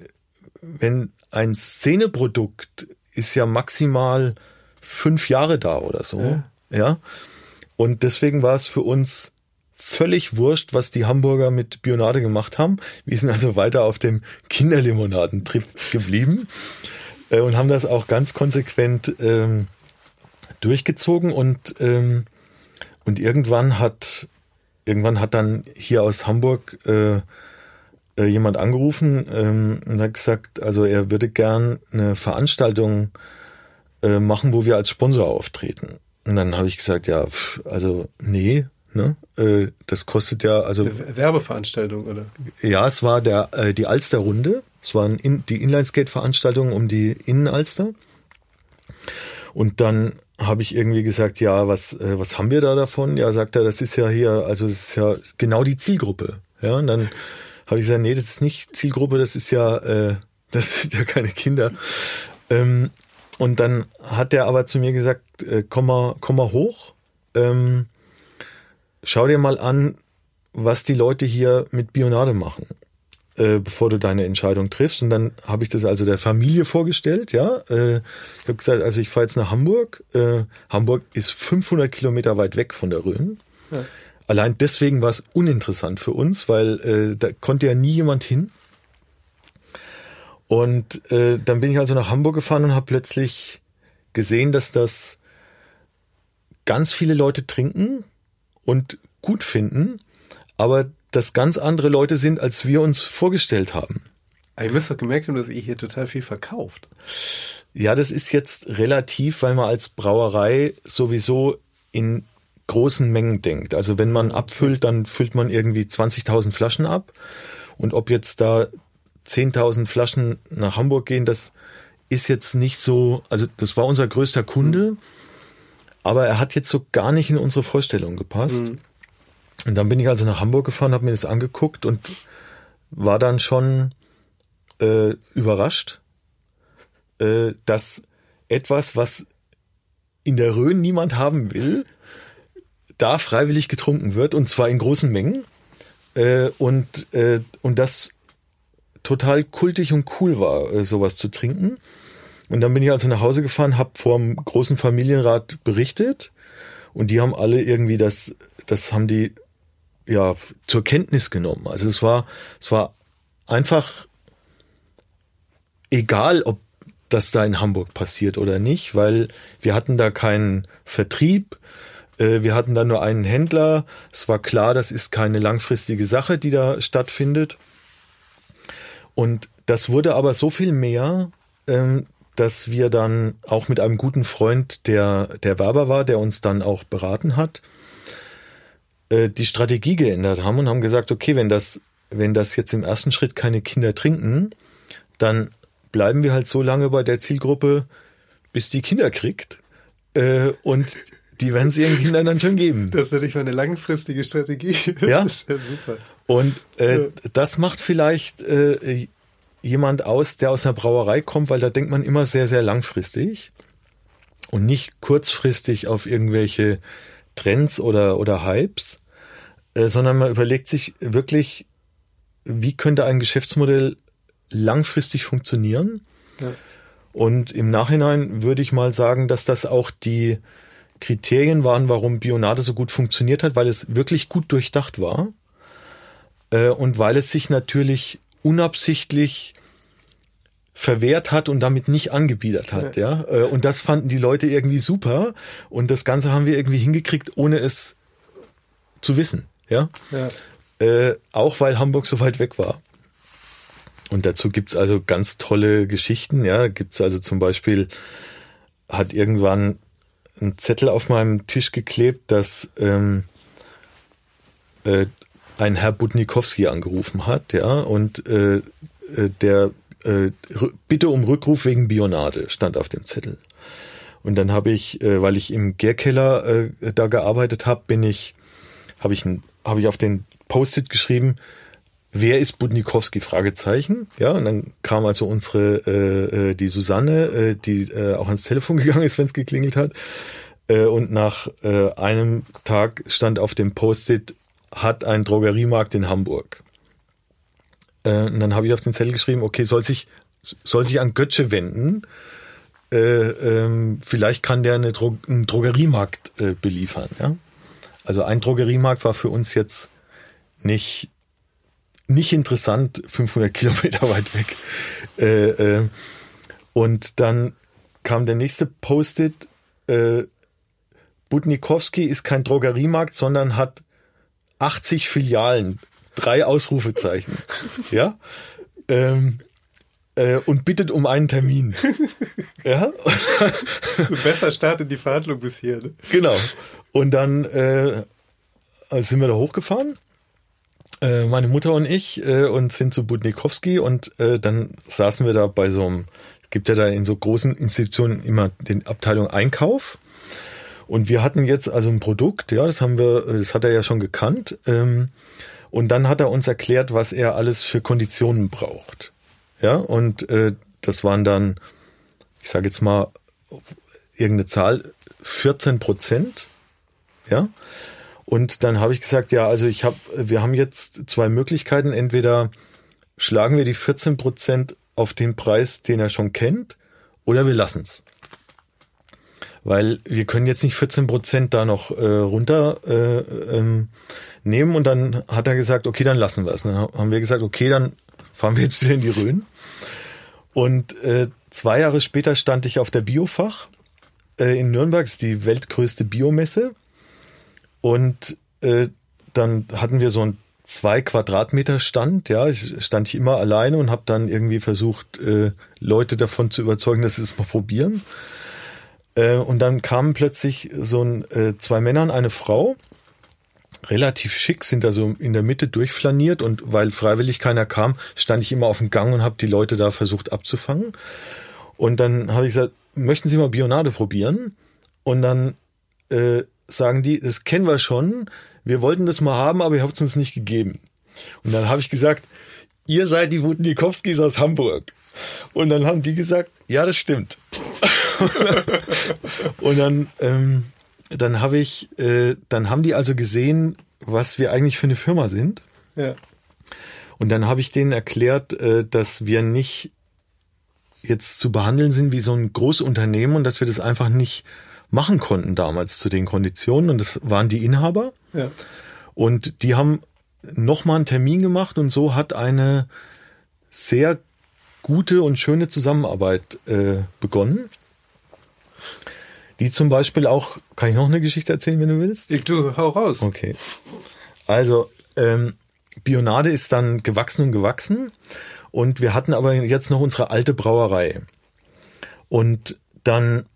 S1: wenn ein Szeneprodukt ist ja maximal fünf Jahre da oder so. Ja. ja? Und deswegen war es für uns völlig wurscht, was die Hamburger mit Bionade gemacht haben. Wir sind also weiter auf dem Kinderlimonadentrip geblieben äh, und haben das auch ganz konsequent ähm, durchgezogen und ähm, und irgendwann hat irgendwann hat dann hier aus Hamburg äh, äh, jemand angerufen ähm, und hat gesagt, also er würde gern eine Veranstaltung äh, machen, wo wir als Sponsor auftreten. Und dann habe ich gesagt, ja, pff, also nee, ne? Äh, das kostet ja also
S2: eine Werbeveranstaltung oder?
S1: Ja, es war der äh, die Alster Runde. Es war in, die Inlineskate-Veranstaltung um die Innenalster. Und dann habe ich irgendwie gesagt, ja, was äh, was haben wir da davon? Ja, sagt er, das ist ja hier, also das ist ja genau die Zielgruppe. Ja, und dann habe ich gesagt, nee, das ist nicht Zielgruppe, das ist ja, äh, das sind ja keine Kinder. Ähm, und dann hat er aber zu mir gesagt, äh, komm mal, komm mal hoch, ähm, schau dir mal an, was die Leute hier mit Bionade machen, äh, bevor du deine Entscheidung triffst. Und dann habe ich das also der Familie vorgestellt, ja. Äh, ich habe gesagt, also ich fahre jetzt nach Hamburg. Äh, Hamburg ist 500 Kilometer weit weg von der Rhön. Ja. Allein deswegen war es uninteressant für uns, weil äh, da konnte ja nie jemand hin. Und äh, dann bin ich also nach Hamburg gefahren und habe plötzlich gesehen, dass das ganz viele Leute trinken und gut finden, aber dass ganz andere Leute sind, als wir uns vorgestellt haben.
S2: Aber ihr müsst doch gemerkt haben, dass ihr hier total viel verkauft.
S1: Ja, das ist jetzt relativ, weil man als Brauerei sowieso in großen Mengen denkt. Also wenn man abfüllt, dann füllt man irgendwie 20.000 Flaschen ab. Und ob jetzt da 10.000 Flaschen nach Hamburg gehen, das ist jetzt nicht so, also das war unser größter Kunde, aber er hat jetzt so gar nicht in unsere Vorstellung gepasst. Mhm. Und dann bin ich also nach Hamburg gefahren, habe mir das angeguckt und war dann schon äh, überrascht, äh, dass etwas, was in der Rhön niemand haben will, da freiwillig getrunken wird und zwar in großen Mengen äh, und äh, und das total kultig und cool war, äh, sowas zu trinken. Und dann bin ich also nach Hause gefahren, habe vor dem großen Familienrat berichtet und die haben alle irgendwie das, das haben die ja zur Kenntnis genommen. Also es war, es war einfach egal, ob das da in Hamburg passiert oder nicht, weil wir hatten da keinen Vertrieb, äh, wir hatten da nur einen Händler. Es war klar, das ist keine langfristige Sache, die da stattfindet. Und das wurde aber so viel mehr, ähm, dass wir dann auch mit einem guten Freund, der der Werber war, der uns dann auch beraten hat, äh, die Strategie geändert haben und haben gesagt, okay, wenn das wenn das jetzt im ersten Schritt keine Kinder trinken, dann bleiben wir halt so lange bei der Zielgruppe, bis die Kinder kriegt. Äh, und die werden sie ihren Kindern dann schon geben.
S2: Das ist natürlich mal eine langfristige Strategie.
S1: Das ja? ist ja super. Und äh, ja. das macht vielleicht äh, jemand aus, der aus einer Brauerei kommt, weil da denkt man immer sehr, sehr langfristig und nicht kurzfristig auf irgendwelche Trends oder, oder Hypes, äh, sondern man überlegt sich wirklich, wie könnte ein Geschäftsmodell langfristig funktionieren. Ja. Und im Nachhinein würde ich mal sagen, dass das auch die Kriterien waren, warum Bionade so gut funktioniert hat, weil es wirklich gut durchdacht war äh, und weil es sich natürlich unabsichtlich verwehrt hat und damit nicht angebiedert hat, ja. ja? Äh, und das fanden die Leute irgendwie super und das Ganze haben wir irgendwie hingekriegt, ohne es zu wissen, ja. ja. Äh, auch weil Hamburg so weit weg war. Und dazu gibt's also ganz tolle Geschichten. Ja, gibt's also zum Beispiel, hat irgendwann ein Zettel auf meinem Tisch geklebt, dass ähm, äh, ein Herr Budnikowski angerufen hat, ja, und äh, äh, der äh, Bitte um Rückruf wegen Bionade stand auf dem Zettel. Und dann habe ich, äh, weil ich im Gärkeller äh, da gearbeitet habe, bin ich, habe ich, hab ich auf den Post-it geschrieben, wer ist Budnikowski? Fragezeichen. Ja, und dann kam also unsere äh, äh, die Susanne, äh, die äh, auch ans Telefon gegangen ist, wenn es geklingelt hat. Äh, und nach äh, einem Tag stand auf dem Post-it hat ein Drogeriemarkt in Hamburg. Äh, und dann habe ich auf den Zettel geschrieben, okay, soll sich soll sich an Götze wenden. Äh, ähm, vielleicht kann der eine Dro einen Drogeriemarkt äh, beliefern. Ja? Also ein Drogeriemarkt war für uns jetzt nicht nicht interessant, 500 Kilometer weit weg. Äh, äh, und dann kam der nächste Post-it. Äh, Budnikowski ist kein Drogeriemarkt, sondern hat 80 Filialen. Drei Ausrufezeichen. ja. Ähm, äh, und bittet um einen Termin. ja.
S2: Besser startet die Verhandlung bis hier. Ne?
S1: Genau. Und dann äh, sind wir da hochgefahren äh, meine Mutter und ich äh, und sind zu Budnikowski und äh, dann saßen wir da bei so einem, gibt ja da in so großen Institutionen immer den Abteilung Einkauf. Und wir hatten jetzt also ein Produkt, ja, das haben wir, das hat er ja schon gekannt. Ähm, und dann hat er uns erklärt, was er alles für Konditionen braucht. Ja, und äh, das waren dann, ich sage jetzt mal, irgendeine Zahl, 14 Prozent. Ja. Und dann habe ich gesagt, ja, also ich habe, wir haben jetzt zwei Möglichkeiten. Entweder schlagen wir die 14 Prozent auf den Preis, den er schon kennt, oder wir lassen es. Weil wir können jetzt nicht 14 Prozent da noch äh, runter äh, ähm, nehmen. Und dann hat er gesagt, okay, dann lassen wir es. Dann haben wir gesagt, okay, dann fahren wir jetzt wieder in die Rhön. Und äh, zwei Jahre später stand ich auf der Biofach äh, in Nürnberg, ist die weltgrößte Biomesse. Und äh, dann hatten wir so einen zwei Quadratmeter Stand. Ja, ich stand hier immer alleine und habe dann irgendwie versucht, äh, Leute davon zu überzeugen, dass sie es mal probieren. Äh, und dann kamen plötzlich so ein, äh, zwei Männer und eine Frau, relativ schick, sind da so in der Mitte durchflaniert und weil freiwillig keiner kam, stand ich immer auf dem Gang und habe die Leute da versucht abzufangen. Und dann habe ich gesagt, möchten Sie mal Bionade probieren? Und dann äh, sagen die, das kennen wir schon, wir wollten das mal haben, aber ihr habt es uns nicht gegeben. Und dann habe ich gesagt, ihr seid die Wutnikowskis aus Hamburg. Und dann haben die gesagt, ja, das stimmt. und dann, ähm, dann habe ich, äh, dann haben die also gesehen, was wir eigentlich für eine Firma sind. Ja. Und dann habe ich denen erklärt, äh, dass wir nicht jetzt zu behandeln sind wie so ein Großunternehmen und dass wir das einfach nicht machen konnten damals zu den Konditionen. Und das waren die Inhaber.
S2: Ja.
S1: Und die haben nochmal einen Termin gemacht und so hat eine sehr gute und schöne Zusammenarbeit äh, begonnen. Die zum Beispiel auch, kann ich noch eine Geschichte erzählen, wenn du willst?
S2: Ich, du, hau raus.
S1: Okay. Also, ähm, Bionade ist dann gewachsen und gewachsen. Und wir hatten aber jetzt noch unsere alte Brauerei. Und dann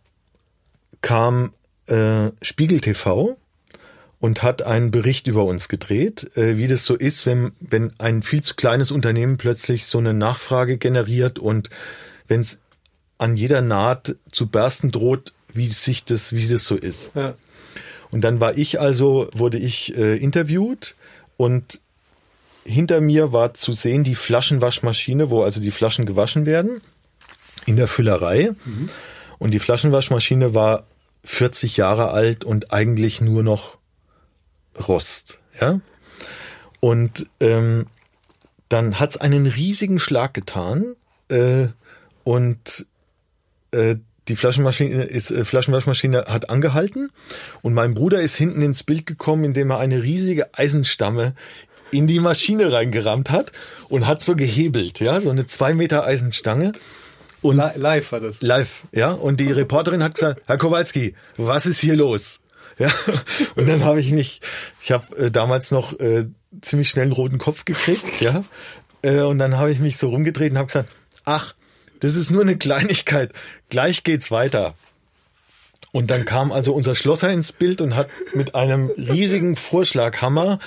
S1: kam äh, Spiegel TV und hat einen Bericht über uns gedreht, äh, wie das so ist, wenn, wenn ein viel zu kleines Unternehmen plötzlich so eine Nachfrage generiert und wenn es an jeder Naht zu bersten droht, wie sich das, wie das so ist.
S2: Ja.
S1: Und dann war ich also, wurde ich äh, interviewt und hinter mir war zu sehen die Flaschenwaschmaschine, wo also die Flaschen gewaschen werden, in der Füllerei. Und die Flaschenwaschmaschine war 40 Jahre alt und eigentlich nur noch Rost. Ja? Und ähm, dann hat's einen riesigen Schlag getan äh, und äh, die Flaschenmaschine ist, äh, Flaschenwaschmaschine hat angehalten und mein Bruder ist hinten ins Bild gekommen, indem er eine riesige Eisenstamme in die Maschine reingerammt hat und hat so gehebelt, ja, so eine zwei Meter Eisenstange. Und
S2: Li- Live war das.
S1: live, ja. Und die Reporterin hat gesagt, Herr Kowalski, was ist hier los? Ja. Und dann habe ich mich, ich habe äh, damals noch äh, ziemlich schnell einen roten Kopf gekriegt, ja. Äh, und dann habe ich mich so rumgedreht und habe gesagt, ach, das ist nur eine Kleinigkeit, gleich geht's weiter. Und dann kam also unser Schlosser ins Bild und hat mit einem riesigen Vorschlaghammer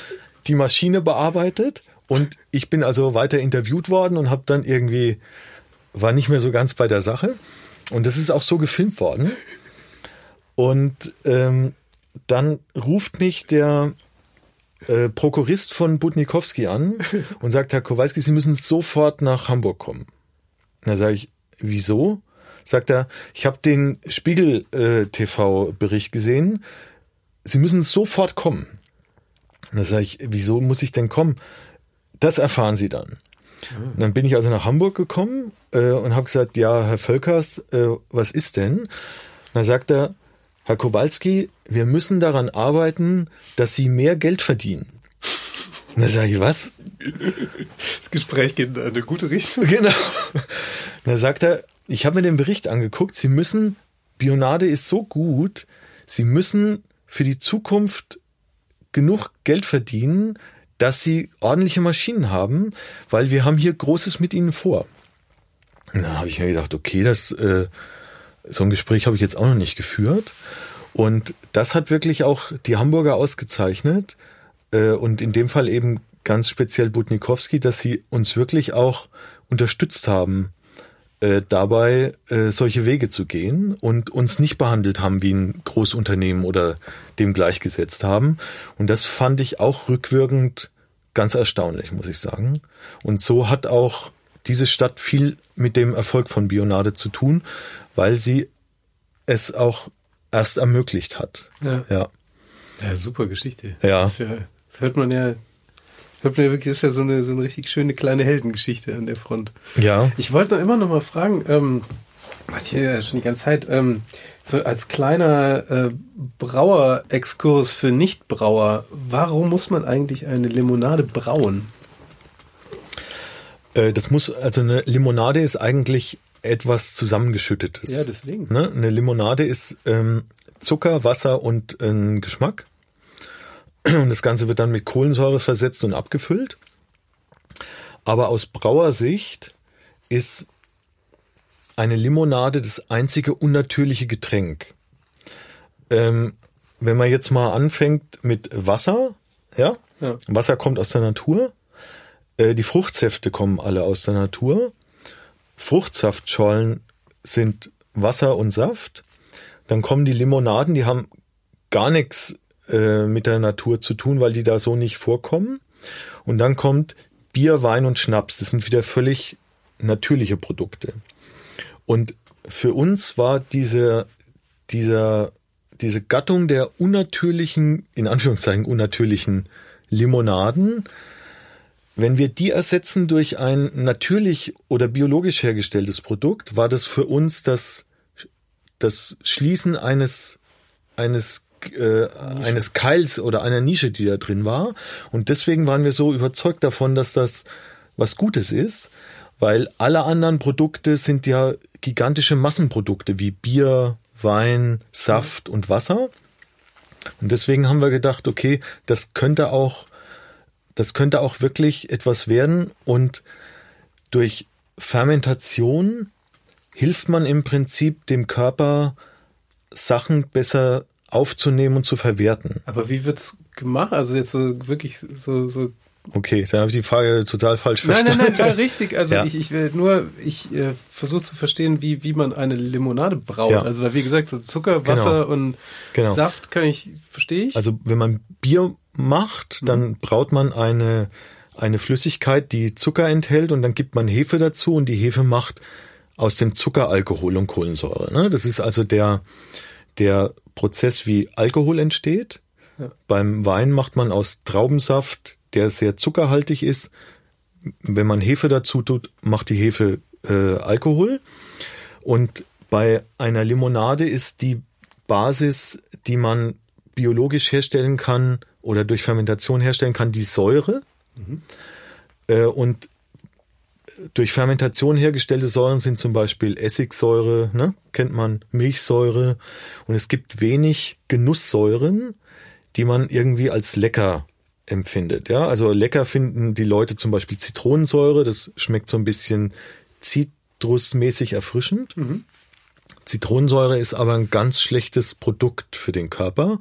S1: die Maschine bearbeitet. Und ich bin also weiter interviewt worden und habe dann irgendwie, war nicht mehr so ganz bei der Sache. Und das ist auch so gefilmt worden. Und ähm, dann ruft mich der äh, Prokurist von Budnikowski an und sagt, Herr Kowalski, Sie müssen sofort nach Hamburg kommen. Da sage ich, wieso? Sagt er, ich habe den Spiegel äh, gesehen. Sie müssen sofort kommen. Und da sage ich, wieso muss ich denn kommen? Das erfahren Sie dann. Und dann bin ich also nach Hamburg gekommen äh, und habe gesagt, ja, Herr Völkers, äh, was ist denn? Und dann sagt er, Herr Kowalski, wir müssen daran arbeiten, dass Sie mehr Geld verdienen. Und dann sage ich, was?
S2: Das Gespräch geht in eine gute Richtung.
S1: Genau. Da sagt er, ich habe mir den Bericht angeguckt, Sie müssen, Bionade ist so gut, Sie müssen für die Zukunft genug Geld verdienen, dass Sie ordentliche Maschinen haben, weil wir haben hier Großes mit Ihnen vor. Da habe ich mir gedacht, okay, das äh, so ein Gespräch habe ich jetzt auch noch nicht geführt. Und das hat wirklich auch die Hamburger ausgezeichnet äh, und in dem Fall eben ganz speziell Budnikowski, dass sie uns wirklich auch unterstützt haben, äh, dabei äh, solche Wege zu gehen und uns nicht behandelt haben wie ein Großunternehmen oder dem gleichgesetzt haben. Und das fand ich auch rückwirkend ganz erstaunlich, muss ich sagen. Und so hat auch diese Stadt viel mit dem Erfolg von Bionade zu tun, weil sie es auch erst ermöglicht hat.
S2: Ja.
S1: Ja.
S2: Ja, super Geschichte.
S1: Ja.
S2: Das, ja, das hört man ja wirklich, das ist ja so eine, so eine richtig schöne kleine Heldengeschichte an der Front.
S1: Ja.
S2: Ich wollte noch immer noch mal fragen, ähm, was hier ja schon die ganze Zeit, ähm, so als kleiner äh, Brauer-Exkurs für Nichtbrauer, warum muss man eigentlich eine Limonade brauen?
S1: Äh, das muss, also eine Limonade ist eigentlich etwas zusammengeschüttetes.
S2: Ja, deswegen.
S1: Ne? Eine Limonade ist ähm, Zucker, Wasser und ein Geschmack. Und das Ganze wird dann mit Kohlensäure versetzt und abgefüllt. Aber aus Brauersicht ist eine Limonade das einzige unnatürliche Getränk. Ähm, wenn man jetzt mal anfängt mit Wasser, ja,
S2: Ja.
S1: Wasser kommt aus der Natur, äh, die Fruchtsäfte kommen alle aus der Natur, Fruchtsaftschollen sind Wasser und Saft, dann kommen die Limonaden, die haben gar nichts äh, mit der Natur zu tun, weil die da so nicht vorkommen. Und dann kommt Bier, Wein und Schnaps. Das sind wieder völlig natürliche Produkte. Und für uns war diese, dieser, diese Gattung der unnatürlichen, in Anführungszeichen unnatürlichen Limonaden wenn wir die ersetzen durch ein natürlich oder biologisch hergestelltes Produkt, war das für uns das, das Schließen eines, eines, äh, eines Keils oder einer Nische, die da drin war. Und deswegen waren wir so überzeugt davon, dass das was Gutes ist, weil alle anderen Produkte sind ja gigantische Massenprodukte wie Bier, Wein, Saft und Wasser. Und deswegen haben wir gedacht, okay, das könnte auch das könnte auch wirklich etwas werden und durch Fermentation hilft man im Prinzip dem Körper Sachen besser aufzunehmen und zu verwerten.
S2: Aber wie wird's gemacht? Also jetzt so wirklich so, so
S1: Okay, dann habe ich die Frage total falsch verstanden.
S2: Nein, nein, nein, total richtig. Also ja. ich, ich will nur, ich äh, versuche zu verstehen, wie, wie man eine Limonade braut. Ja. Also weil wie gesagt, so Zucker, genau. Wasser genau. und genau. Saft kann ich, verstehe ich.
S1: Also wenn man Bier macht, dann mhm. braut man eine, eine Flüssigkeit, die Zucker enthält und dann gibt man Hefe dazu und die Hefe macht aus dem Zucker Alkohol und Kohlensäure. Ne? Das ist also der, der Prozess, wie Alkohol entsteht. Ja. Beim Wein macht man aus Traubensaft, der sehr zuckerhaltig ist. Wenn man Hefe dazu tut, macht die Hefe äh, Alkohol. Und bei einer Limonade ist die Basis, die man biologisch herstellen kann, oder durch Fermentation herstellen kann, die Säure. Mhm. Äh, und durch Fermentation hergestellte Säuren sind zum Beispiel Essigsäure, ne? kennt man, Milchsäure. Und es gibt wenig Genusssäuren, die man irgendwie als lecker empfindet. Ja, also lecker finden die Leute zum Beispiel Zitronensäure. Das schmeckt so ein bisschen zitrusmäßig erfrischend. Mhm. Zitronensäure ist aber ein ganz schlechtes Produkt für den Körper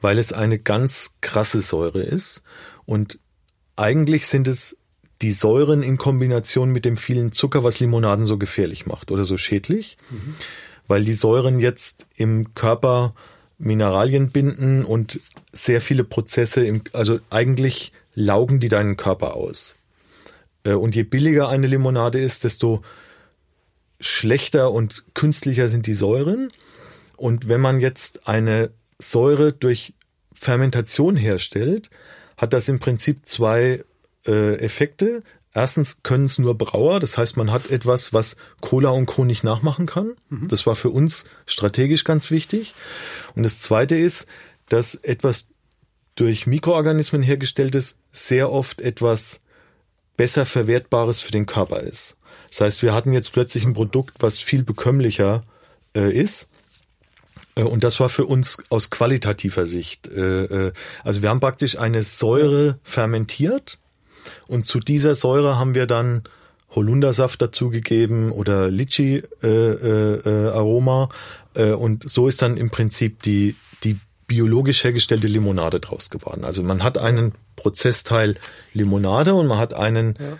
S1: weil es eine ganz krasse Säure ist. Und eigentlich sind es die Säuren in Kombination mit dem vielen Zucker, was Limonaden so gefährlich macht oder so schädlich, mhm. weil die Säuren jetzt im Körper Mineralien binden und sehr viele Prozesse, im, also eigentlich laugen die deinen Körper aus. Äh, und je billiger eine Limonade ist, desto schlechter und künstlicher sind die Säuren. Und wenn man jetzt eine Säure durch Fermentation herstellt, hat das im Prinzip zwei äh, Effekte. Erstens können es nur Brauer, das heißt, man hat etwas, was Cola und Co. nicht nachmachen kann. Mhm. Das war für uns strategisch ganz wichtig. Und das zweite ist, dass etwas durch Mikroorganismen hergestelltes sehr oft etwas besser Verwertbares für den Körper ist. Das heißt, wir hatten jetzt plötzlich ein Produkt, was viel bekömmlicher äh, ist äh, und das war für uns aus qualitativer Sicht. Äh, äh, also wir haben praktisch eine Säure fermentiert und zu dieser Säure haben wir dann Holundersaft dazugegeben oder Litchi-Aroma. und so ist dann im Prinzip die, die biologisch hergestellte Limonade draus geworden. Also man hat einen Prozessteil Limonade und man hat einen ja.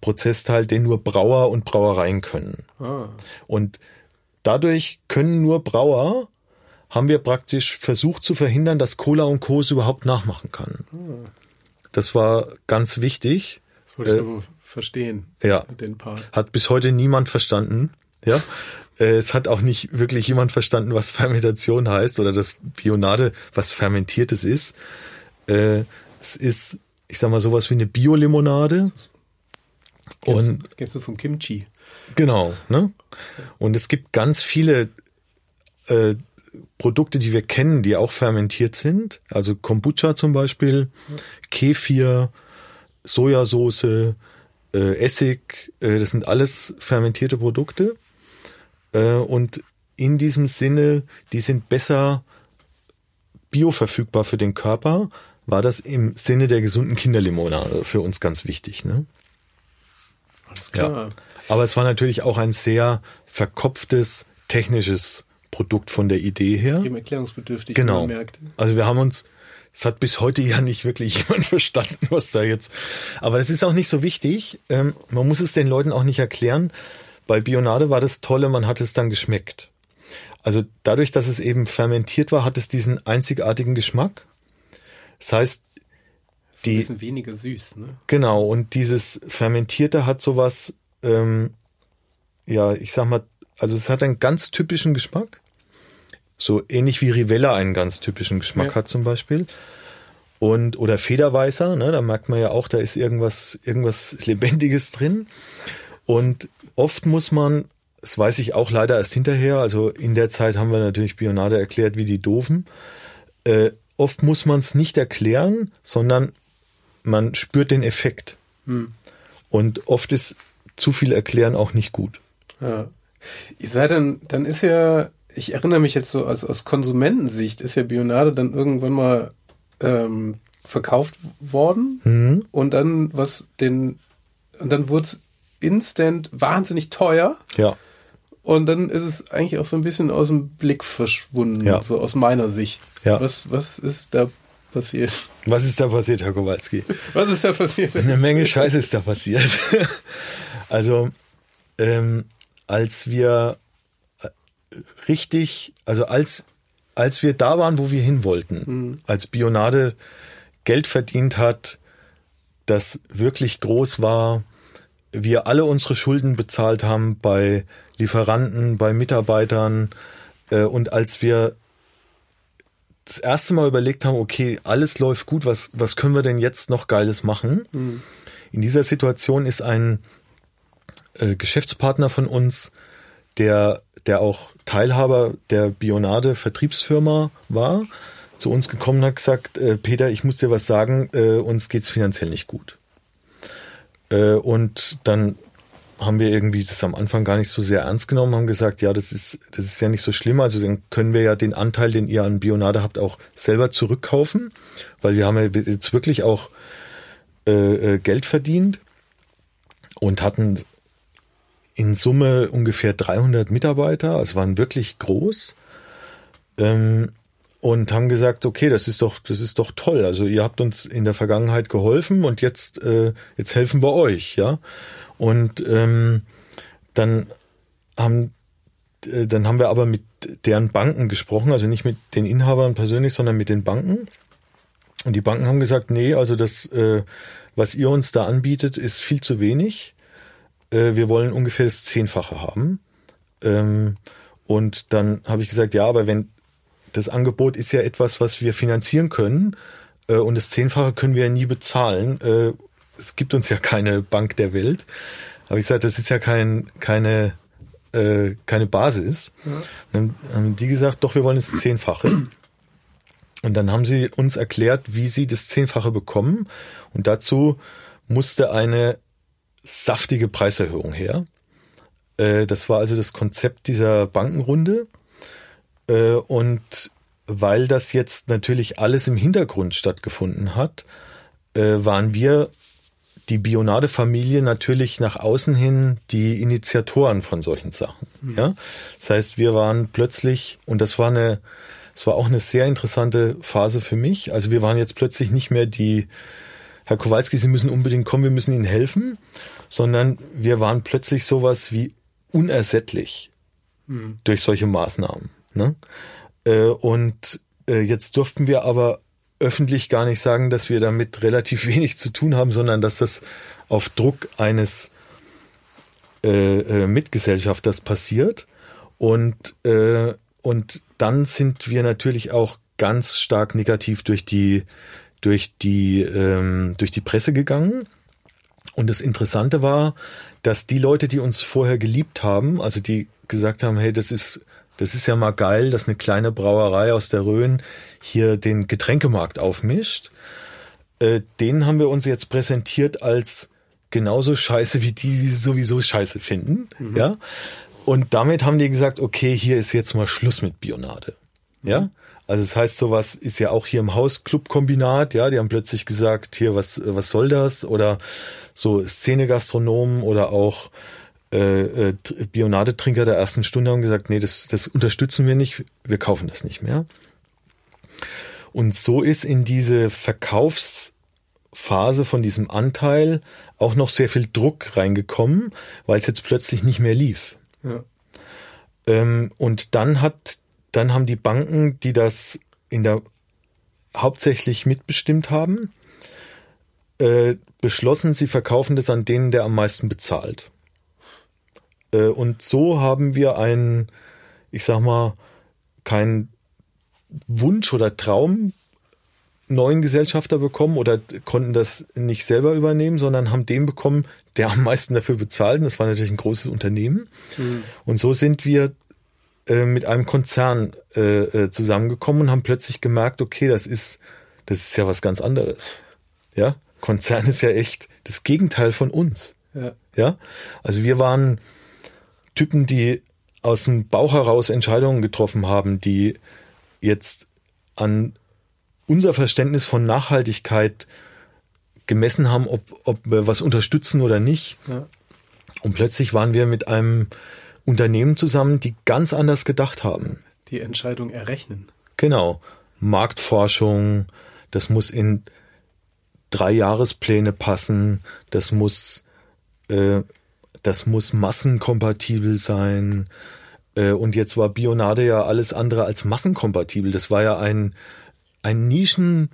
S1: Prozessteil, den nur Brauer und Brauereien können. Ah. Und dadurch können nur Brauer haben wir praktisch versucht zu verhindern, dass Cola und Co. es überhaupt nachmachen kann. Das war ganz wichtig.
S2: Das wollte ich äh, verstehen.
S1: Ja. Den Part. Hat bis heute niemand verstanden. Ja. Äh, es hat auch nicht wirklich jemand verstanden, was Fermentation heißt oder das Bionade, was Fermentiertes ist. Äh, es ist, ich sag mal, sowas wie eine Biolimonade.
S2: Und kennst du vom Kimchi?
S1: Genau, ne? Und es gibt ganz viele äh, Produkte, die wir kennen, die auch fermentiert sind. Also Kombucha zum Beispiel, Kefir, Sojasauce, äh, Essig, äh, das sind alles fermentierte Produkte. Äh, und in diesem Sinne, die sind besser bioverfügbar für den Körper, war das im Sinne der gesunden Kinderlimonade für uns ganz wichtig. Ne? Alles klar. Ja. Aber es war natürlich auch ein sehr verkopftes technisches Produkt von der Idee her.
S2: Extrem erklärungsbedürftig,
S1: genau. Also wir haben uns, es hat bis heute ja nicht wirklich jemand verstanden, was da jetzt. Aber das ist auch nicht so wichtig. Ähm, man muss es den Leuten auch nicht erklären. Bei Bionade war das Tolle, man hat es dann geschmeckt. Also dadurch, dass es eben fermentiert war, hat es diesen einzigartigen Geschmack. Das heißt,
S2: die, ein bisschen weniger süß, ne?
S1: Genau, und dieses Fermentierte hat sowas, ähm, ja, ich sag mal, also es hat einen ganz typischen Geschmack. So ähnlich wie Rivella einen ganz typischen Geschmack ja. hat zum Beispiel. und oder Federweißer, ne, da merkt man ja auch, da ist irgendwas irgendwas lebendiges drin und oft muss man das weiß ich auch leider erst hinterher. Also in der Zeit haben wir natürlich Bionade erklärt wie die Doofen. Äh, oft muss man es nicht erklären, sondern man spürt den Effekt. Hm. Und oft ist zu viel Erklären auch nicht gut.
S2: Ja. Ihr seid dann, dann ist ja, ich erinnere mich jetzt so aus, aus Konsumentensicht, ist ja Bionade dann irgendwann mal ähm, verkauft worden mhm. und dann was den, und dann wurde es instant wahnsinnig teuer.
S1: Ja.
S2: Und dann ist es eigentlich auch so ein bisschen aus dem Blick verschwunden, ja. so aus meiner Sicht. Ja. Was, was ist da passiert?
S1: Was ist da passiert, Herr Kowalski?
S2: Was ist da passiert?
S1: Eine Menge Scheiße ist da passiert. also, ähm, als wir äh, richtig, also als, als wir da waren, wo wir hin wollten, mhm. als Bionade Geld verdient hat, das wirklich groß war, wir alle unsere Schulden bezahlt haben bei Lieferanten, bei Mitarbeitern äh, und als wir das erste Mal überlegt haben, okay, alles läuft gut, was, was können wir denn jetzt noch Geiles machen? Mhm. In dieser Situation ist ein äh, Geschäftspartner von uns, der, der auch Teilhaber der Bionade Vertriebsfirma war, zu uns gekommen hat gesagt, äh, Peter, ich muss dir was sagen, äh, uns geht's finanziell nicht gut. Äh, und dann haben wir irgendwie das am Anfang gar nicht so sehr ernst genommen, haben gesagt, ja, das ist, das ist ja nicht so schlimm. Also dann können wir ja den Anteil, den ihr an Bionade habt, auch selber zurückkaufen, weil wir haben ja jetzt wirklich auch äh, äh Geld verdient und hatten in Summe ungefähr 300 Mitarbeiter, also waren wirklich groß. Ähm, und haben gesagt, okay, das ist doch, das ist doch toll. Also ihr habt uns in der Vergangenheit geholfen und jetzt, äh, jetzt helfen wir euch, ja. Und ähm, dann haben äh, dann haben wir aber mit deren Banken gesprochen, also nicht mit den Inhabern persönlich, sondern mit den Banken. Und die Banken haben gesagt, nee, also das, äh, was ihr uns da anbietet, ist viel zu wenig. Äh, wir wollen ungefähr das Zehnfache haben. Ähm, und dann habe ich gesagt, ja, aber wenn das Angebot ist ja etwas, was wir finanzieren können, äh, und das Zehnfache können wir ja nie bezahlen. Äh, es gibt uns ja keine Bank der Welt. Habe ich gesagt, das ist ja kein, keine, äh, keine Basis. Ja. Dann haben die gesagt, doch, wir wollen das Zehnfache. Und dann haben sie uns erklärt, wie sie das Zehnfache bekommen. Und dazu musste eine saftige Preiserhöhung her. Äh, das war also das Konzept dieser Bankenrunde. Äh, und weil das jetzt natürlich alles im Hintergrund stattgefunden hat, äh, waren wir die Bionade-Familie natürlich nach außen hin die Initiatoren von solchen Sachen. Mhm. Ja, das heißt, wir waren plötzlich und das war eine, es war auch eine sehr interessante Phase für mich. Also wir waren jetzt plötzlich nicht mehr die Herr Kowalski, Sie müssen unbedingt kommen, wir müssen Ihnen helfen, sondern wir waren plötzlich sowas wie unersättlich mhm. durch solche Maßnahmen. Ne? Äh, und äh, jetzt durften wir aber öffentlich gar nicht sagen, dass wir damit relativ wenig zu tun haben, sondern dass das auf Druck eines äh, äh, Mitgesellschafters passiert. Und, äh, und dann sind wir natürlich auch ganz stark negativ durch die, durch die, ähm, durch die Presse gegangen. Und das Interessante war, dass die Leute, die uns vorher geliebt haben, also die gesagt haben, hey, das ist das ist ja mal geil, dass eine kleine Brauerei aus der Rhön hier den Getränkemarkt aufmischt. Äh, den haben wir uns jetzt präsentiert als genauso scheiße wie die, die sie sowieso scheiße finden. Mhm. Ja. Und damit haben die gesagt, okay, hier ist jetzt mal Schluss mit Bionade. Ja. Also das heißt, sowas ist ja auch hier im Haus Clubkombinat, ja, die haben plötzlich gesagt, hier, was, was soll das? Oder so Szenegastronomen oder auch äh, äh, Bionadetrinker der ersten Stunde haben gesagt, nee, das, das unterstützen wir nicht, wir kaufen das nicht mehr. Und so ist in diese Verkaufsphase von diesem Anteil auch noch sehr viel Druck reingekommen, weil es jetzt plötzlich nicht mehr lief. Ja. Ähm, und dann hat, dann haben die Banken, die das in der hauptsächlich mitbestimmt haben, äh, beschlossen, sie verkaufen das an denen, der am meisten bezahlt. Äh, und so haben wir einen, ich sag mal, kein Wunsch oder Traum neuen Gesellschafter bekommen oder konnten das nicht selber übernehmen, sondern haben den bekommen, der am meisten dafür bezahlt. Und das war natürlich ein großes Unternehmen. Mhm. Und so sind wir äh, mit einem Konzern äh, äh, zusammengekommen und haben plötzlich gemerkt, okay, das ist, das ist ja was ganz anderes. Ja, Konzern ist ja echt das Gegenteil von uns. Ja. ja, also wir waren Typen, die aus dem Bauch heraus Entscheidungen getroffen haben, die jetzt an unser Verständnis von Nachhaltigkeit gemessen haben, ob, ob wir was unterstützen oder nicht. Ja. Und plötzlich waren wir mit einem Unternehmen zusammen, die ganz anders gedacht haben.
S2: Die Entscheidung errechnen.
S1: Genau. Marktforschung, das muss in drei Jahrespläne passen, das muss, äh, das muss massenkompatibel sein. Äh, und jetzt war Bionade ja alles andere als massenkompatibel. Das war ja ein, ein Nischen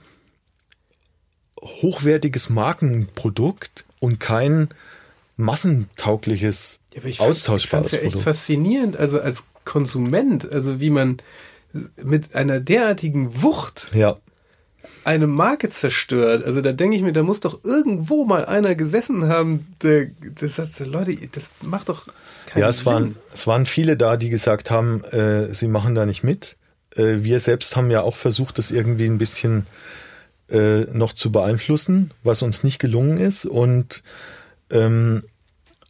S1: hochwertiges Markenprodukt und kein massentaugliches, ja, ich austauschbares
S2: fand, ich ja echt faszinierend, also als Konsument, also wie man mit einer derartigen Wucht
S1: ja.
S2: eine Marke zerstört. Also da denke ich mir, da muss doch irgendwo mal einer gesessen haben, der, der sagt, Leute, das macht doch keinen
S1: Ja, es
S2: Sinn.
S1: waren, es waren viele da, die gesagt haben, äh, sie machen da nicht mit. Äh, wir selbst haben ja auch versucht, das irgendwie ein bisschen äh, noch zu beeinflussen, was uns nicht gelungen ist. Und, ähm,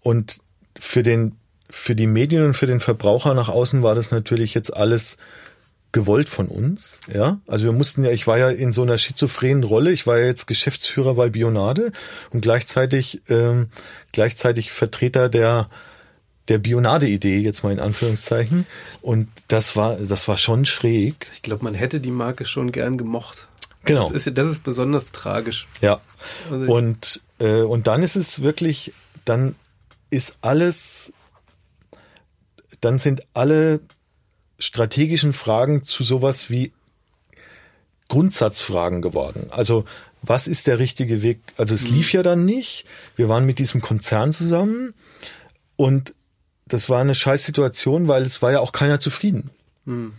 S1: und für, den, für die Medien und für den Verbraucher nach außen war das natürlich jetzt alles gewollt von uns. Ja, also wir mussten ja, ich war ja in so einer schizophrenen Rolle. Ich war ja jetzt Geschäftsführer bei Bionade und gleichzeitig ähm, gleichzeitig Vertreter der der Bionade-Idee, jetzt mal in Anführungszeichen. Und das war, das war schon schräg.
S2: Ich glaube, man hätte die Marke schon gern gemocht.
S1: Genau.
S2: Das ist, das ist besonders tragisch.
S1: Ja. Also und, äh, und dann ist es wirklich, dann ist alles, dann sind alle strategischen Fragen zu sowas wie Grundsatzfragen geworden. Also was ist der richtige Weg? Also es lief ja dann nicht. Wir waren mit diesem Konzern zusammen und das war eine scheiß Situation, weil es war ja auch keiner zufrieden. Mhm.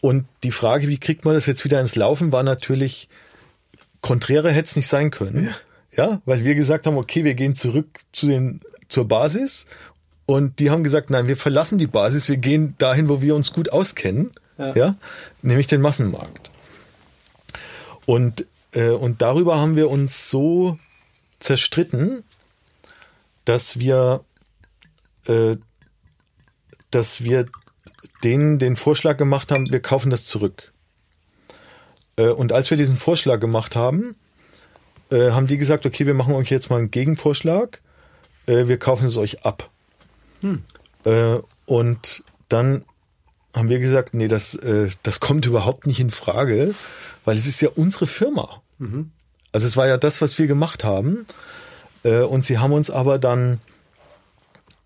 S1: Und die Frage, wie kriegt man das jetzt wieder ins Laufen, war natürlich, konträre hätte es nicht sein können. Ja. ja, weil wir gesagt haben, okay, wir gehen zurück zu den, zur Basis. Und die haben gesagt, nein, wir verlassen die Basis, wir gehen dahin, wo wir uns gut auskennen. Ja, ja nämlich den Massenmarkt. Und, äh, und darüber haben wir uns so zerstritten, dass wir äh, dass wir denen den Vorschlag gemacht haben, wir kaufen das zurück. Äh, und als wir diesen Vorschlag gemacht haben, äh, haben die gesagt, okay, wir machen euch jetzt mal einen Gegenvorschlag, äh, wir kaufen es euch ab. Hm. Und dann haben wir gesagt, nee, das, das kommt überhaupt nicht in Frage, weil es ist ja unsere Firma. Mhm. Also es war ja das, was wir gemacht haben. Und sie haben uns aber dann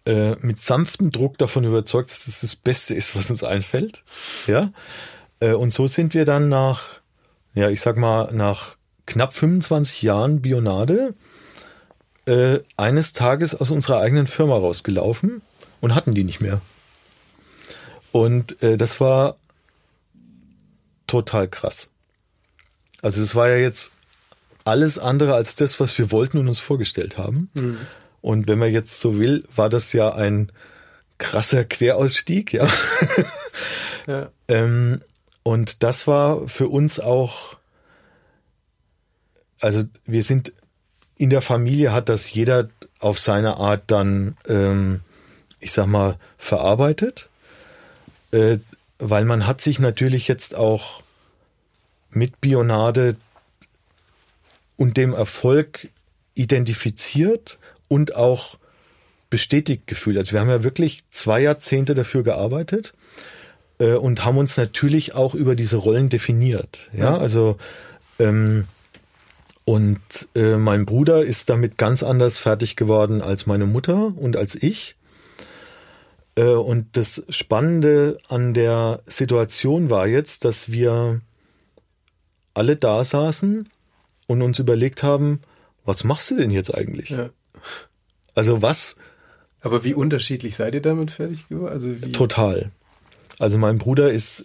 S1: äh, mit sanftem Druck davon überzeugt, dass das das Beste ist, was uns einfällt. Ja. Äh, und so sind wir dann nach, ja, ich sag mal, nach knapp 25 Jahren Bionade äh, eines Tages aus unserer eigenen Firma rausgelaufen und hatten die nicht mehr. Und äh, das war total krass. Also es war ja jetzt alles andere als das, was wir wollten und uns vorgestellt haben. Mhm. Und wenn man jetzt so will, war das ja ein krasser Querausstieg, ja. ja. ähm, und das war für uns auch, also wir sind in der Familie hat das jeder auf seine Art dann, ähm, ich sag mal, verarbeitet, äh, weil man hat sich natürlich jetzt auch mit Bionade und dem Erfolg identifiziert und auch bestätigt gefühlt. Also wir haben ja wirklich zwei Jahrzehnte dafür gearbeitet äh, und haben uns natürlich auch über diese Rollen definiert. Ja, also ähm, und äh, mein Bruder ist damit ganz anders fertig geworden als meine Mutter und als ich. Äh, und das Spannende an der Situation war jetzt, dass wir alle da saßen und uns überlegt haben, was machst du denn jetzt eigentlich? Ja. Also was?
S2: Aber wie unterschiedlich seid ihr damit fertig geworden? Also?
S1: Total. Also mein Bruder ist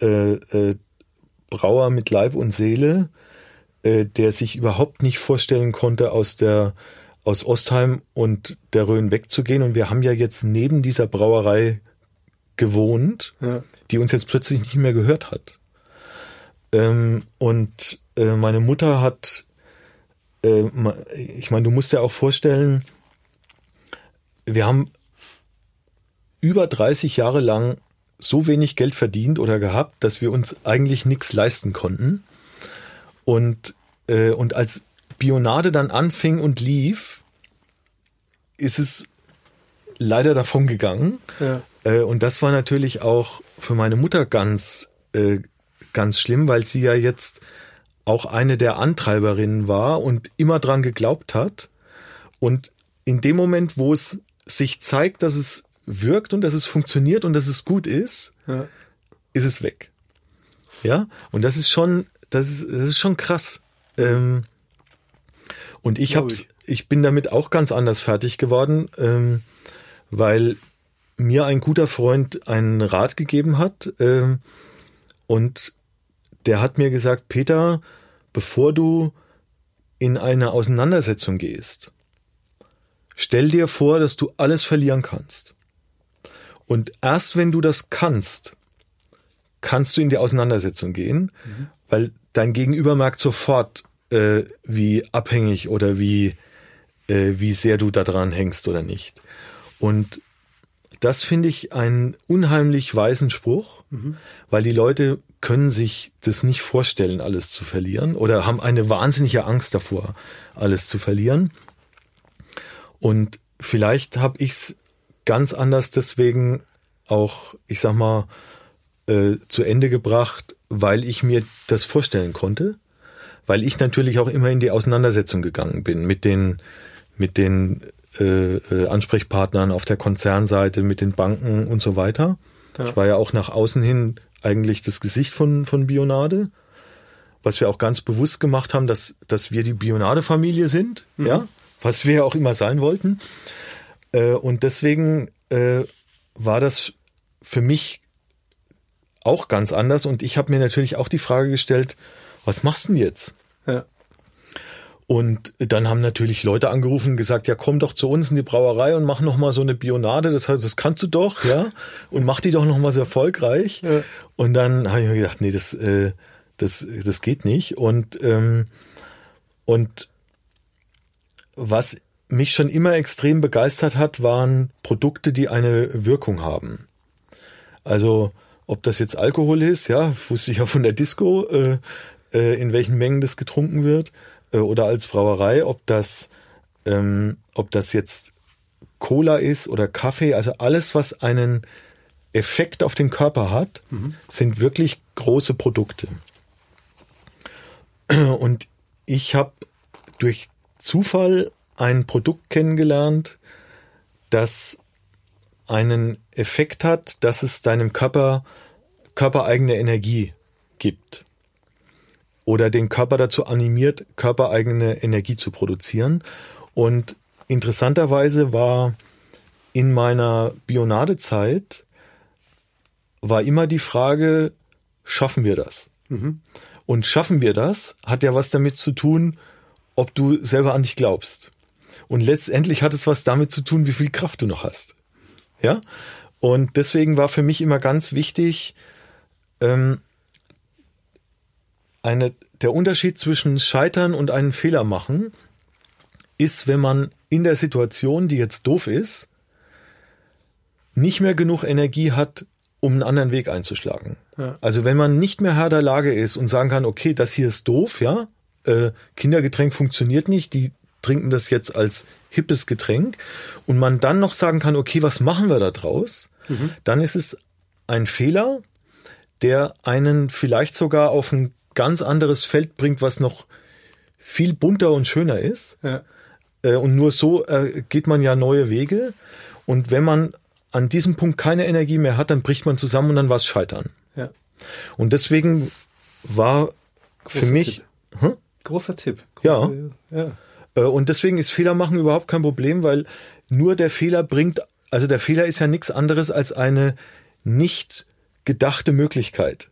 S1: äh, äh, Brauer mit Leib und Seele. Äh, der sich überhaupt nicht vorstellen konnte, aus der aus Ostheim und der Rhön wegzugehen. Und wir haben ja jetzt neben dieser Brauerei gewohnt, ja. die uns jetzt plötzlich nicht mehr gehört hat. Ähm, und äh, meine Mutter hat, äh, ich meine, du musst dir auch vorstellen, wir haben über 30 Jahre lang so wenig Geld verdient oder gehabt, dass wir uns eigentlich nichts leisten konnten. Und, äh, und als Bionade dann anfing und lief, ist es leider davon gegangen. Ja. Äh, und das war natürlich auch für meine Mutter ganz, äh, ganz schlimm, weil sie ja jetzt auch eine der Antreiberinnen war und immer dran geglaubt hat. Und in dem Moment, wo es sich zeigt, dass es wirkt und dass es funktioniert und dass es gut ist, ja. ist es weg. Ja, und das ist schon, das ist, das ist schon krass. Ähm, und ich hab's, ich. ich bin damit auch ganz anders fertig geworden, ähm, weil mir ein guter Freund einen Rat gegeben hat ähm, und der hat mir gesagt, Peter, bevor du in eine Auseinandersetzung gehst, stell dir vor, dass du alles verlieren kannst. Und erst wenn du das kannst, kannst du in die Auseinandersetzung gehen, mhm. weil dein Gegenüber merkt sofort, äh, wie abhängig oder wie, äh, wie sehr du da dran hängst oder nicht. Und das finde ich einen unheimlich weisen Spruch, mhm. weil die Leute können sich das nicht vorstellen, alles zu verlieren oder haben eine wahnsinnige Angst davor, alles zu verlieren. Und vielleicht habe ich es ganz anders deswegen auch, ich sag mal, äh, zu Ende gebracht, weil ich mir das vorstellen konnte, weil ich natürlich auch immer in die Auseinandersetzung gegangen bin mit den mit den äh, äh, Ansprechpartnern auf der Konzernseite, mit den Banken und so weiter. Ja. Ich war ja auch nach außen hin eigentlich das Gesicht von von Bionade, was wir auch ganz bewusst gemacht haben, dass dass wir die Bionade-Familie sind, mhm. ja, was wir ja auch immer sein wollten. Äh, und deswegen äh, war das für mich auch ganz anders. Und ich habe mir natürlich auch die Frage gestellt, was machst du denn jetzt? Ja. Und dann haben natürlich Leute angerufen und gesagt, ja, komm doch zu uns in die Brauerei und mach noch mal so eine Bionade. Das heißt, das kannst du doch, ja, und mach die doch noch mal so erfolgreich. Ja. Und dann habe ich mir gedacht, nee, das, äh, das, das geht nicht. Und ähm, und was mich schon immer extrem begeistert hat, waren Produkte, die eine Wirkung haben. Also ob das jetzt Alkohol ist, ja, wusste ich ja von der Disco, äh, äh, in welchen Mengen das getrunken wird, äh, oder als Brauerei, ob das, ähm, ob das jetzt Cola ist oder Kaffee, also alles, was einen Effekt auf den Körper hat, mhm. sind wirklich große Produkte. Und ich habe durch Zufall ein Produkt kennengelernt, das einen Effekt hat, dass es deinem Körper körpereigene Energie gibt oder den Körper dazu animiert, körpereigene Energie zu produzieren. Und interessanterweise war in meiner Bionadezeit war immer die Frage, schaffen wir das? Mhm. Und schaffen wir das, hat ja was damit zu tun, ob du selber an dich glaubst. Und letztendlich hat es was damit zu tun, wie viel Kraft du noch hast. Ja? Und deswegen war für mich immer ganz wichtig, ähm, eine, der Unterschied zwischen Scheitern und einen Fehler machen ist, wenn man in der Situation, die jetzt doof ist, nicht mehr genug Energie hat, um einen anderen Weg einzuschlagen. Ja. Also wenn man nicht mehr Herr der Lage ist und sagen kann, okay, das hier ist doof, ja, äh, Kindergetränk funktioniert nicht, die trinken das jetzt als hippes Getränk und man dann noch sagen kann, okay, was machen wir da draus? Mhm. Dann ist es ein Fehler, der einen vielleicht sogar auf ein ganz anderes Feld bringt, was noch viel bunter und schöner ist. Ja. Äh, und nur so äh, geht man ja neue Wege. Und wenn man an diesem Punkt keine Energie mehr hat, dann bricht man zusammen und dann war es Scheitern. Ja. Und deswegen war Großer für mich.
S2: Tipp. Hm? Großer Tipp. Großer,
S1: ja. ja. Äh, und deswegen ist Fehler machen überhaupt kein Problem, weil nur der Fehler bringt, also der Fehler ist ja nichts anderes als eine nicht gedachte Möglichkeit.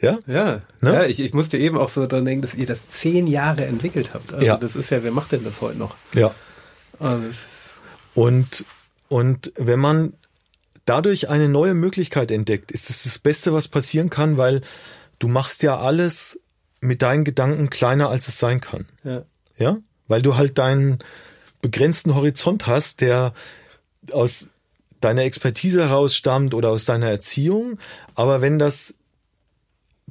S1: Ja?
S2: Ja,
S1: Ne?
S2: ja ich, ich musste eben auch so dran denken, dass ihr das zehn Jahre entwickelt habt. Also
S1: Ja.
S2: das ist ja, wer macht denn das heute noch?
S1: Ja.
S2: Also das
S1: Und, und wenn man dadurch eine neue Möglichkeit entdeckt, ist es das Beste, was passieren kann, weil du machst ja alles mit deinen Gedanken kleiner, als es sein kann.
S2: ja.
S1: Ja? Weil du halt deinen begrenzten Horizont hast, der aus deiner Expertise heraus stammt oder aus deiner Erziehung. Aber wenn das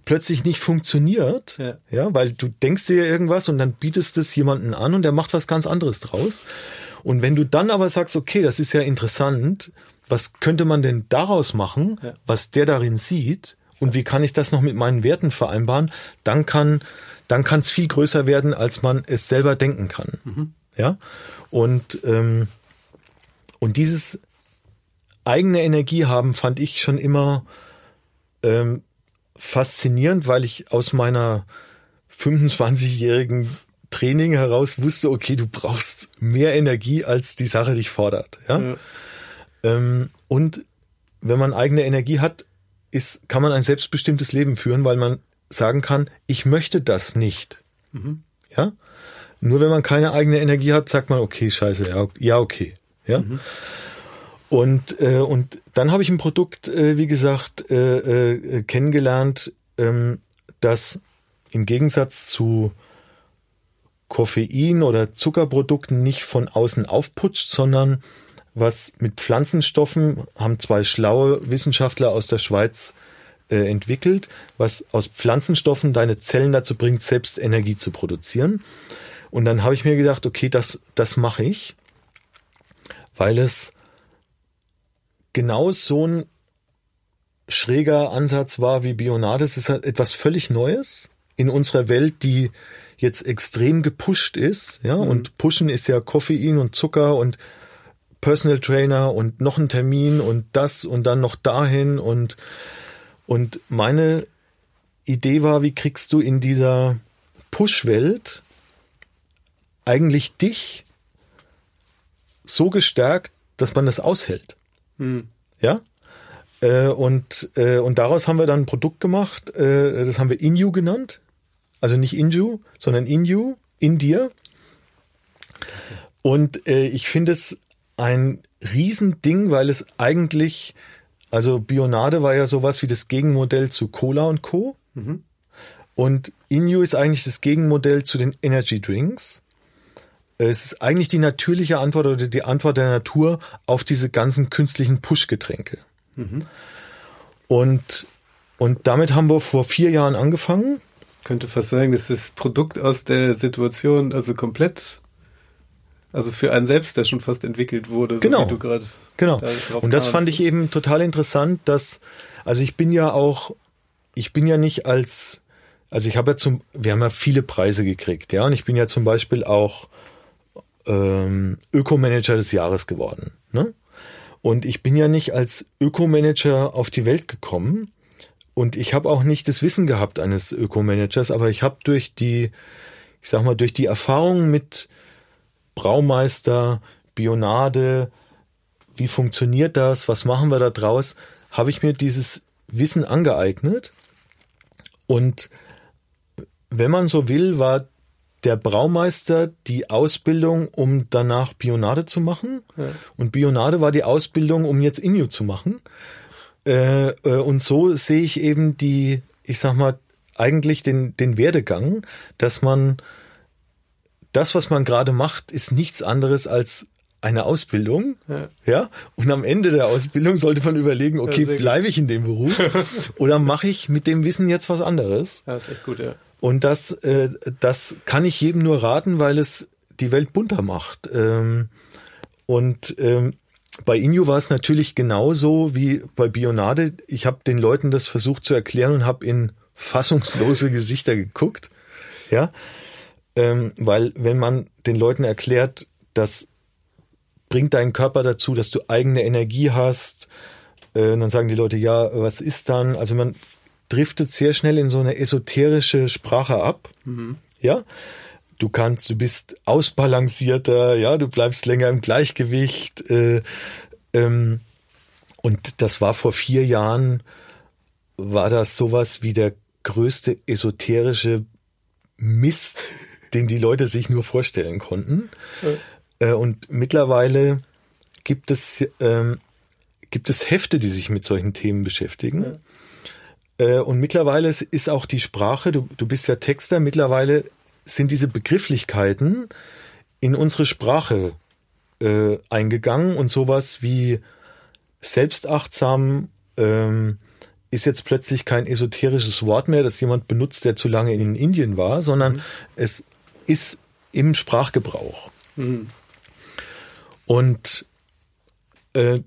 S1: plötzlich nicht funktioniert,
S2: Ja.
S1: ja, weil du denkst dir irgendwas und dann bietest es jemanden an und der macht was ganz anderes draus. Und wenn du dann aber sagst, okay, das ist ja interessant, was könnte man denn daraus machen,
S2: Ja.
S1: was der darin sieht und wie kann ich das noch mit meinen Werten vereinbaren, dann kann dann kann es viel größer werden, als man es selber denken kann. Ja und ähm, und dieses eigene Energie haben fand ich schon immer ähm, faszinierend, weil ich aus meiner 25-jährigen Training heraus wusste, okay, du brauchst mehr Energie, als die Sache dich fordert. Ja?
S2: Ja.
S1: Ähm, und wenn man eigene Energie hat, ist, kann man ein selbstbestimmtes Leben führen, weil man sagen kann, ich möchte das nicht. Ja? Nur wenn man keine eigene Energie hat, sagt man, okay, scheiße, ja, ja okay. Ja? Und, äh, und dann habe ich ein Produkt, äh, wie gesagt, äh, äh, kennengelernt, ähm, das im Gegensatz zu Koffein oder Zuckerprodukten nicht von außen aufputscht, sondern was mit Pflanzenstoffen haben zwei schlaue Wissenschaftler aus der Schweiz äh, entwickelt, was aus Pflanzenstoffen deine Zellen dazu bringt, selbst Energie zu produzieren. Und dann habe ich mir gedacht, okay, das, das mache ich, weil es genau so ein schräger Ansatz war wie Bionade. Es ist halt etwas völlig Neues in unserer Welt, die jetzt extrem gepusht ist. Ja, und pushen ist ja Koffein und Zucker und Personal Trainer und noch ein Termin und das und dann noch dahin und und meine Idee war, wie kriegst du in dieser Push-Welt eigentlich dich so gestärkt, dass man das aushält.
S2: Hm.
S1: Ja? Äh, und, äh, und daraus haben wir dann ein Produkt gemacht, äh, das haben wir Inju genannt. Also nicht Inju, sondern Inju, in dir. Und ich finde es ein Riesending, weil es eigentlich, also Bionade war ja sowas wie das Gegenmodell zu Cola und Co. Und Inju ist eigentlich das Gegenmodell zu den Energy Drinks. Es ist eigentlich die natürliche Antwort oder die Antwort der Natur auf diese ganzen künstlichen Push-Getränke. Und, und damit haben wir vor vier Jahren angefangen.
S2: Könnte fast sagen, das ist das Produkt aus der Situation, also komplett, also für einen selbst, der schon fast entwickelt wurde, so
S1: Genau.
S2: wie du gerade
S1: Genau.
S2: da
S1: Und das
S2: kamst.
S1: fand ich eben total interessant, dass, also ich bin ja auch, ich bin ja nicht als, also ich habe ja zum, wir haben ja viele Preise gekriegt, ja, und ich bin ja zum Beispiel auch ähm, Ökomanager des Jahres geworden. Ne? Und ich bin ja nicht als Ökomanager auf die Welt gekommen und ich habe auch nicht das Wissen gehabt eines Ökomanagers, aber ich habe durch die, ich sag mal, durch die Erfahrung mit Braumeister, Bionade, wie funktioniert das, was machen wir da draus, habe ich mir dieses Wissen angeeignet. Und wenn man so will, war der Braumeister die Ausbildung, um danach Bionade zu machen. Und Bionade war die Ausbildung, um jetzt Inju zu machen. Äh, äh, und so sehe ich eben die, ich sag mal, eigentlich den, den Werdegang, dass man das, was man gerade macht, ist nichts anderes als eine Ausbildung.
S2: Ja.
S1: Ja. Und am Ende der Ausbildung sollte man überlegen, okay,
S2: gut.
S1: bleibe ich in dem Beruf oder mache ich mit dem Wissen jetzt was anderes?
S2: Ja, ist echt gut, ja.
S1: Und das, äh, das kann ich jedem nur raten, weil es die Welt bunter macht. Ähm, und ähm, bei Inju war es natürlich genauso wie bei Bionade. Ich habe den Leuten das versucht zu erklären und habe in fassungslose Gesichter geguckt. Ja, ähm, weil wenn man den Leuten erklärt, das bringt deinen Körper dazu, dass du eigene Energie hast, äh, dann sagen die Leute, ja, was ist dann? Also man driftet sehr schnell in so eine esoterische Sprache ab. Ja, du kannst, du bist ausbalancierter, ja, du bleibst länger im Gleichgewicht. Äh, ähm, und das war vor vier Jahren, war das sowas wie der größte esoterische Mist, den die Leute sich nur vorstellen konnten. Ja. Äh, und mittlerweile gibt es, ähm, gibt es Hefte, die sich mit solchen Themen beschäftigen. Ja. Äh, und mittlerweile ist auch die Sprache, du, du bist ja Texter, mittlerweile sind diese Begrifflichkeiten in unsere Sprache äh, eingegangen und sowas wie selbstachtsam ähm, ist jetzt plötzlich kein esoterisches Wort mehr, das jemand benutzt, der zu lange in Indien war, sondern mhm. es ist im Sprachgebrauch. Mhm. Und äh,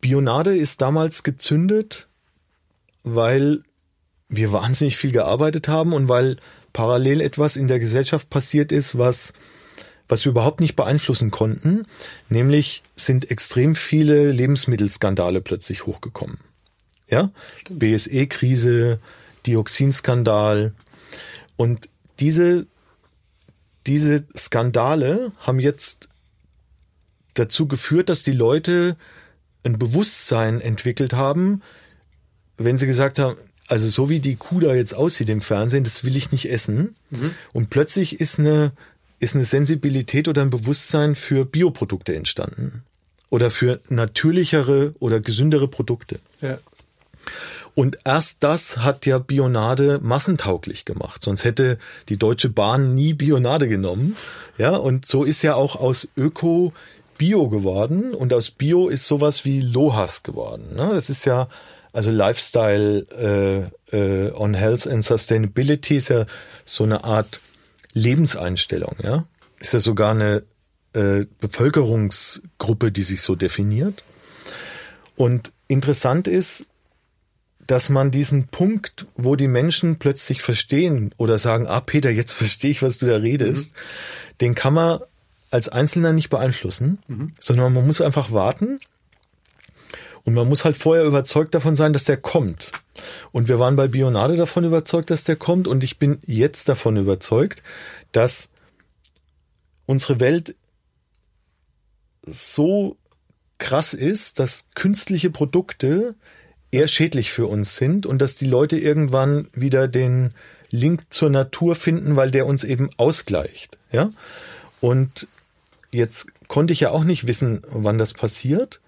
S1: Bionade ist damals gezündet, weil wir wahnsinnig viel gearbeitet haben und weil parallel etwas in der Gesellschaft passiert ist, was was wir überhaupt nicht beeinflussen konnten, nämlich sind extrem viele Lebensmittelskandale plötzlich hochgekommen. Ja, BSE-Krise, Dioxinskandal und diese diese Skandale haben jetzt dazu geführt, dass die Leute ein Bewusstsein entwickelt haben, wenn sie gesagt haben, also so wie die Kuh da jetzt aussieht im Fernsehen, das will ich nicht essen. Mhm. Und plötzlich ist eine ist eine Sensibilität oder ein Bewusstsein für Bioprodukte entstanden. Oder für natürlichere oder gesündere Produkte. Ja. Und erst das hat ja Bionade massentauglich gemacht. Sonst hätte die Deutsche Bahn nie Bionade genommen. Ja, und so ist ja auch aus Öko Bio geworden. Und aus Bio ist sowas wie Lohas geworden. Ne? Das ist ja, also Lifestyle äh, äh, on Health and Sustainability ist ja so eine Art Lebenseinstellung, ja? Ist ja sogar eine äh, Bevölkerungsgruppe, die sich so definiert. Und interessant ist, dass man diesen Punkt, wo die Menschen plötzlich verstehen oder sagen, ah Peter, jetzt verstehe ich, was du da redest, mhm. den kann man als Einzelner nicht beeinflussen, mhm. sondern man muss einfach warten und man muss halt vorher überzeugt davon sein, dass der kommt. Und wir waren bei Bionade davon überzeugt, dass der kommt. Und ich bin jetzt davon überzeugt, dass unsere Welt so krass ist, dass künstliche Produkte eher schädlich für uns sind und dass die Leute irgendwann wieder den Link zur Natur finden, weil der uns eben ausgleicht. Ja? Und jetzt konnte ich ja auch nicht wissen, wann das passiert.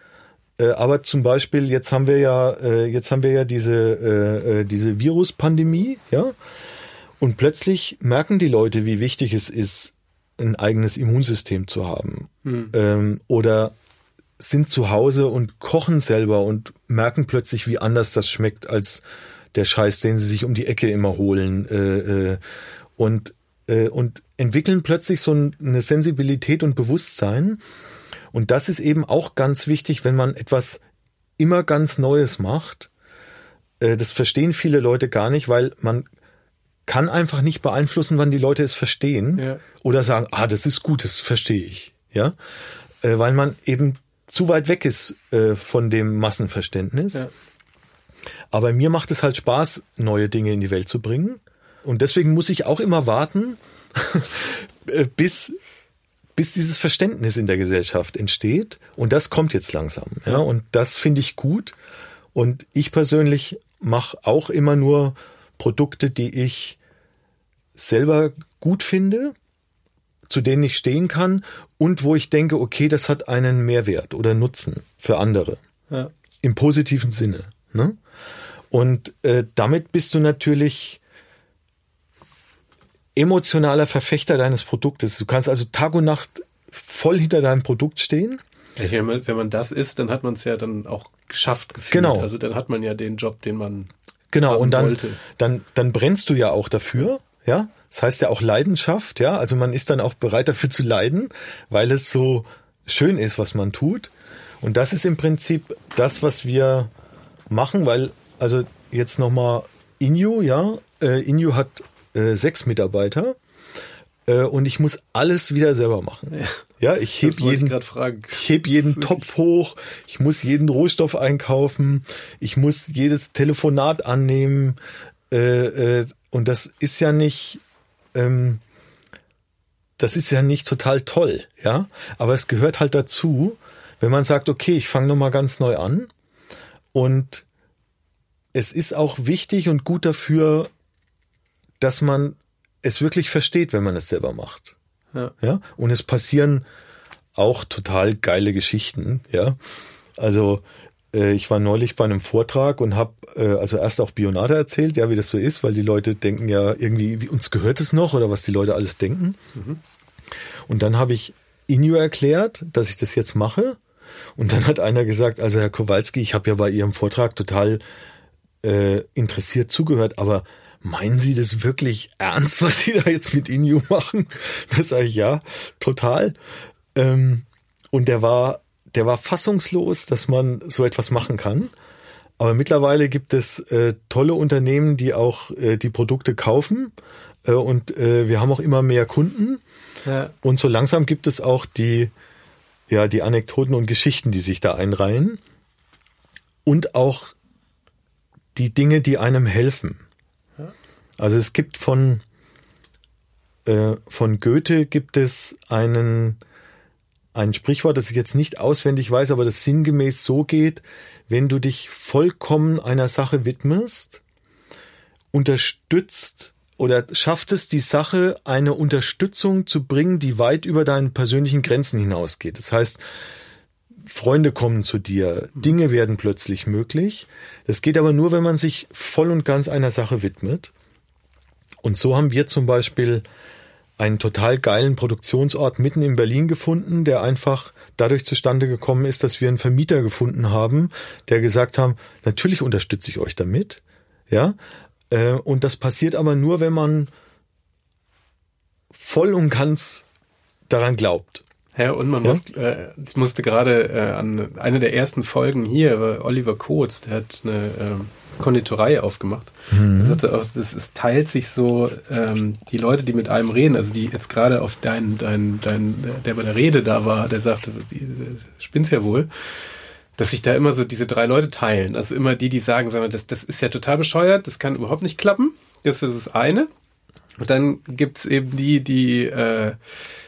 S1: Äh, aber zum Beispiel, jetzt haben wir ja, äh, jetzt haben wir ja diese, äh, diese Viruspandemie, ja. Und plötzlich merken die Leute, wie wichtig es ist, ein eigenes Immunsystem zu haben. Hm. Ähm, oder sind zu Hause und kochen selber und merken plötzlich, wie anders das schmeckt als der Scheiß, den sie sich um die Ecke immer holen. Äh, äh, und, äh, und entwickeln plötzlich so eine Sensibilität und Bewusstsein, und das ist eben auch ganz wichtig, wenn man etwas immer ganz Neues macht. Äh, das verstehen viele Leute gar nicht, weil man kann einfach nicht beeinflussen, wann die Leute es verstehen ja. oder sagen, ah, das ist gut, das verstehe ich, ja, äh, weil man eben zu weit weg ist äh, von dem Massenverständnis. Ja. Aber mir macht es halt Spaß, neue Dinge in die Welt zu bringen. Und deswegen muss ich auch immer warten, bis bis dieses Verständnis in der Gesellschaft entsteht. Und das kommt jetzt langsam. Ja, und das finde ich gut. Und ich persönlich mache auch immer nur Produkte, die ich selber gut finde, zu denen ich stehen kann und wo ich denke, okay, das hat einen Mehrwert oder Nutzen für andere. Ja. Im positiven Sinne. Ne? Und äh, damit bist du natürlich emotionaler Verfechter deines Produktes. Du kannst also Tag und Nacht voll hinter deinem Produkt stehen.
S2: Wenn, man, wenn man das ist, dann hat man es ja dann auch geschafft gefühlt.
S1: Genau.
S2: Also dann hat man ja den Job, den man
S1: genau und dann wollte. dann dann brennst du ja auch dafür, ja. Das heißt ja auch Leidenschaft, ja. Also man ist dann auch bereit dafür zu leiden, weil es so schön ist, was man tut. Und das ist im Prinzip das, was wir machen, weil also jetzt nochmal Inju, ja. Äh, Inju hat äh, sechs Mitarbeiter äh, und ich muss alles wieder selber machen. Ja, ja ich heb jeden, ich, ich heb jeden Topf hoch, ich muss jeden Rohstoff einkaufen, ich muss jedes Telefonat annehmen äh, äh, und das ist ja nicht, ähm, das ist ja nicht total toll, ja, aber es gehört halt dazu, wenn man sagt, okay, ich fange nochmal ganz neu an und es ist auch wichtig und gut dafür, dass man es wirklich versteht, wenn man es selber macht. Ja. ja? Und es passieren auch total geile Geschichten, ja. Also ich war neulich bei einem Vortrag und habe äh, also erst auch Bionade erzählt, ja, wie das so ist, weil die Leute denken ja irgendwie, wie uns gehört es noch oder was die Leute alles denken. Mhm. Und dann habe ich Inyo erklärt, dass ich das jetzt mache. Und dann hat einer gesagt, also Herr Kowalski, ich habe ja bei Ihrem Vortrag total äh, interessiert zugehört, aber meinen Sie das wirklich ernst, was Sie da jetzt mit Inyo machen? Da sage ich ja, total. Ähm, und der war der war fassungslos, dass man so etwas machen kann. Aber mittlerweile gibt es äh, tolle Unternehmen, die auch äh, die Produkte kaufen. Äh, und äh, wir haben auch immer mehr Kunden. Ja. Und so langsam gibt es auch die, ja, die Anekdoten und Geschichten, die sich da einreihen. Und auch die Dinge, die einem helfen. Ja. Also es gibt von, äh, von Goethe gibt es einen ein Sprichwort, das ich jetzt nicht auswendig weiß, aber das sinngemäß so geht, wenn du dich vollkommen einer Sache widmest, unterstützt oder schafft es die Sache, eine Unterstützung zu bringen, die weit über deinen persönlichen Grenzen hinausgeht. Das heißt, Freunde kommen zu dir, Dinge werden plötzlich möglich. Das geht aber nur, wenn man sich voll und ganz einer Sache widmet. Und so haben wir zum Beispiel einen total geilen Produktionsort mitten in Berlin gefunden, der einfach dadurch zustande gekommen ist, dass wir einen Vermieter gefunden haben, der gesagt haben, natürlich unterstütze ich euch damit, ja, äh, und das passiert aber nur, wenn man voll und ganz daran glaubt.
S2: Ja, und man ja? muss, äh, ich musste gerade äh, an eine der ersten Folgen hier, Oliver Kotz, der hat eine äh, Konditorei aufgemacht. Mhm. Er sagte auch, es, es teilt sich so, ähm, die Leute, die mit einem reden, also die jetzt gerade auf dein, dein, dein, der bei der Rede da war, der sagte, die, spinn's ja wohl, dass sich da immer so diese drei Leute teilen. Also immer die, die sagen, sagen wir, das, das ist ja total bescheuert, das kann überhaupt nicht klappen. Das ist das eine. Und dann gibt's eben die, die äh,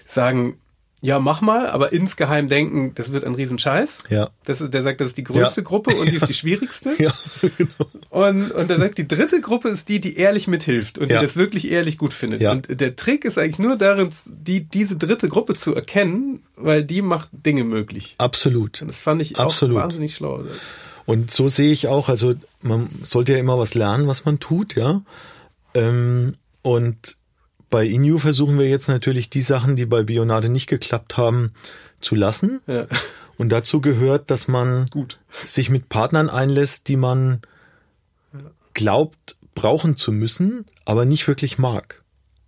S2: sagen, ja, mach mal, aber insgeheim denken, das wird ein Riesenscheiß.
S1: Ja.
S2: Das ist, der sagt, das ist die größte ja. Gruppe und die ist die schwierigste.
S1: ja,
S2: genau. Und, und der sagt, die dritte Gruppe ist die, die ehrlich mithilft und ja. die das wirklich ehrlich gut findet. Ja. Und der Trick ist eigentlich nur darin, die, diese dritte Gruppe zu erkennen, weil die macht Dinge möglich.
S1: Absolut.
S2: Und das fand ich
S1: Absolut.
S2: auch wahnsinnig schlau.
S1: Und so sehe ich auch, also man sollte ja immer was lernen, was man tut, ja. Ähm, und bei Inu versuchen wir jetzt natürlich die Sachen, die bei Bionade nicht geklappt haben, zu lassen. Ja. Und dazu gehört, dass man
S2: Gut.
S1: sich mit Partnern einlässt, die man glaubt, brauchen zu müssen, aber nicht wirklich mag.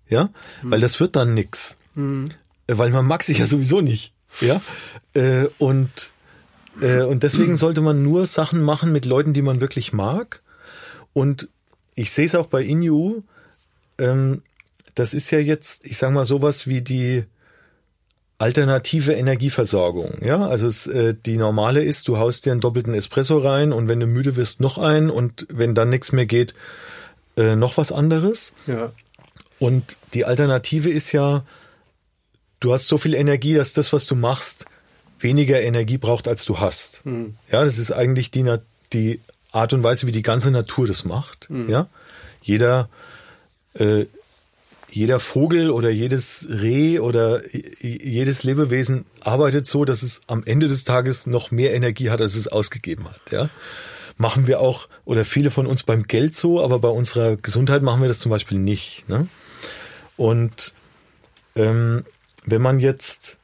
S1: Ja, mhm. weil das wird dann nix. Mhm. Weil man mag sich ja sowieso nicht. Ja, äh, und, äh, und deswegen sollte man nur Sachen machen mit Leuten, die man wirklich mag. Und ich sehe es auch bei Inu, ähm, das ist ja jetzt, ich sag mal, sowas wie die alternative Energieversorgung. Ja, also es, äh, die normale ist, du haust dir einen doppelten Espresso rein und wenn du müde wirst, noch einen und wenn dann nichts mehr geht, äh, noch was anderes.
S2: Ja.
S1: Und die Alternative ist ja, du hast so viel Energie, dass das, was du machst, weniger Energie braucht, als du hast. Mhm. Ja, das ist eigentlich die, die Art und Weise, wie die ganze Natur das macht. Mhm. Ja, jeder äh, jeder Vogel oder jedes Reh oder jedes Lebewesen arbeitet so, dass es am Ende des Tages noch mehr Energie hat, als es ausgegeben hat. Ja? Machen wir auch, oder viele von uns beim Geld so, aber bei unserer Gesundheit machen wir das zum Beispiel nicht. Ne? Und ähm, wenn man jetzt,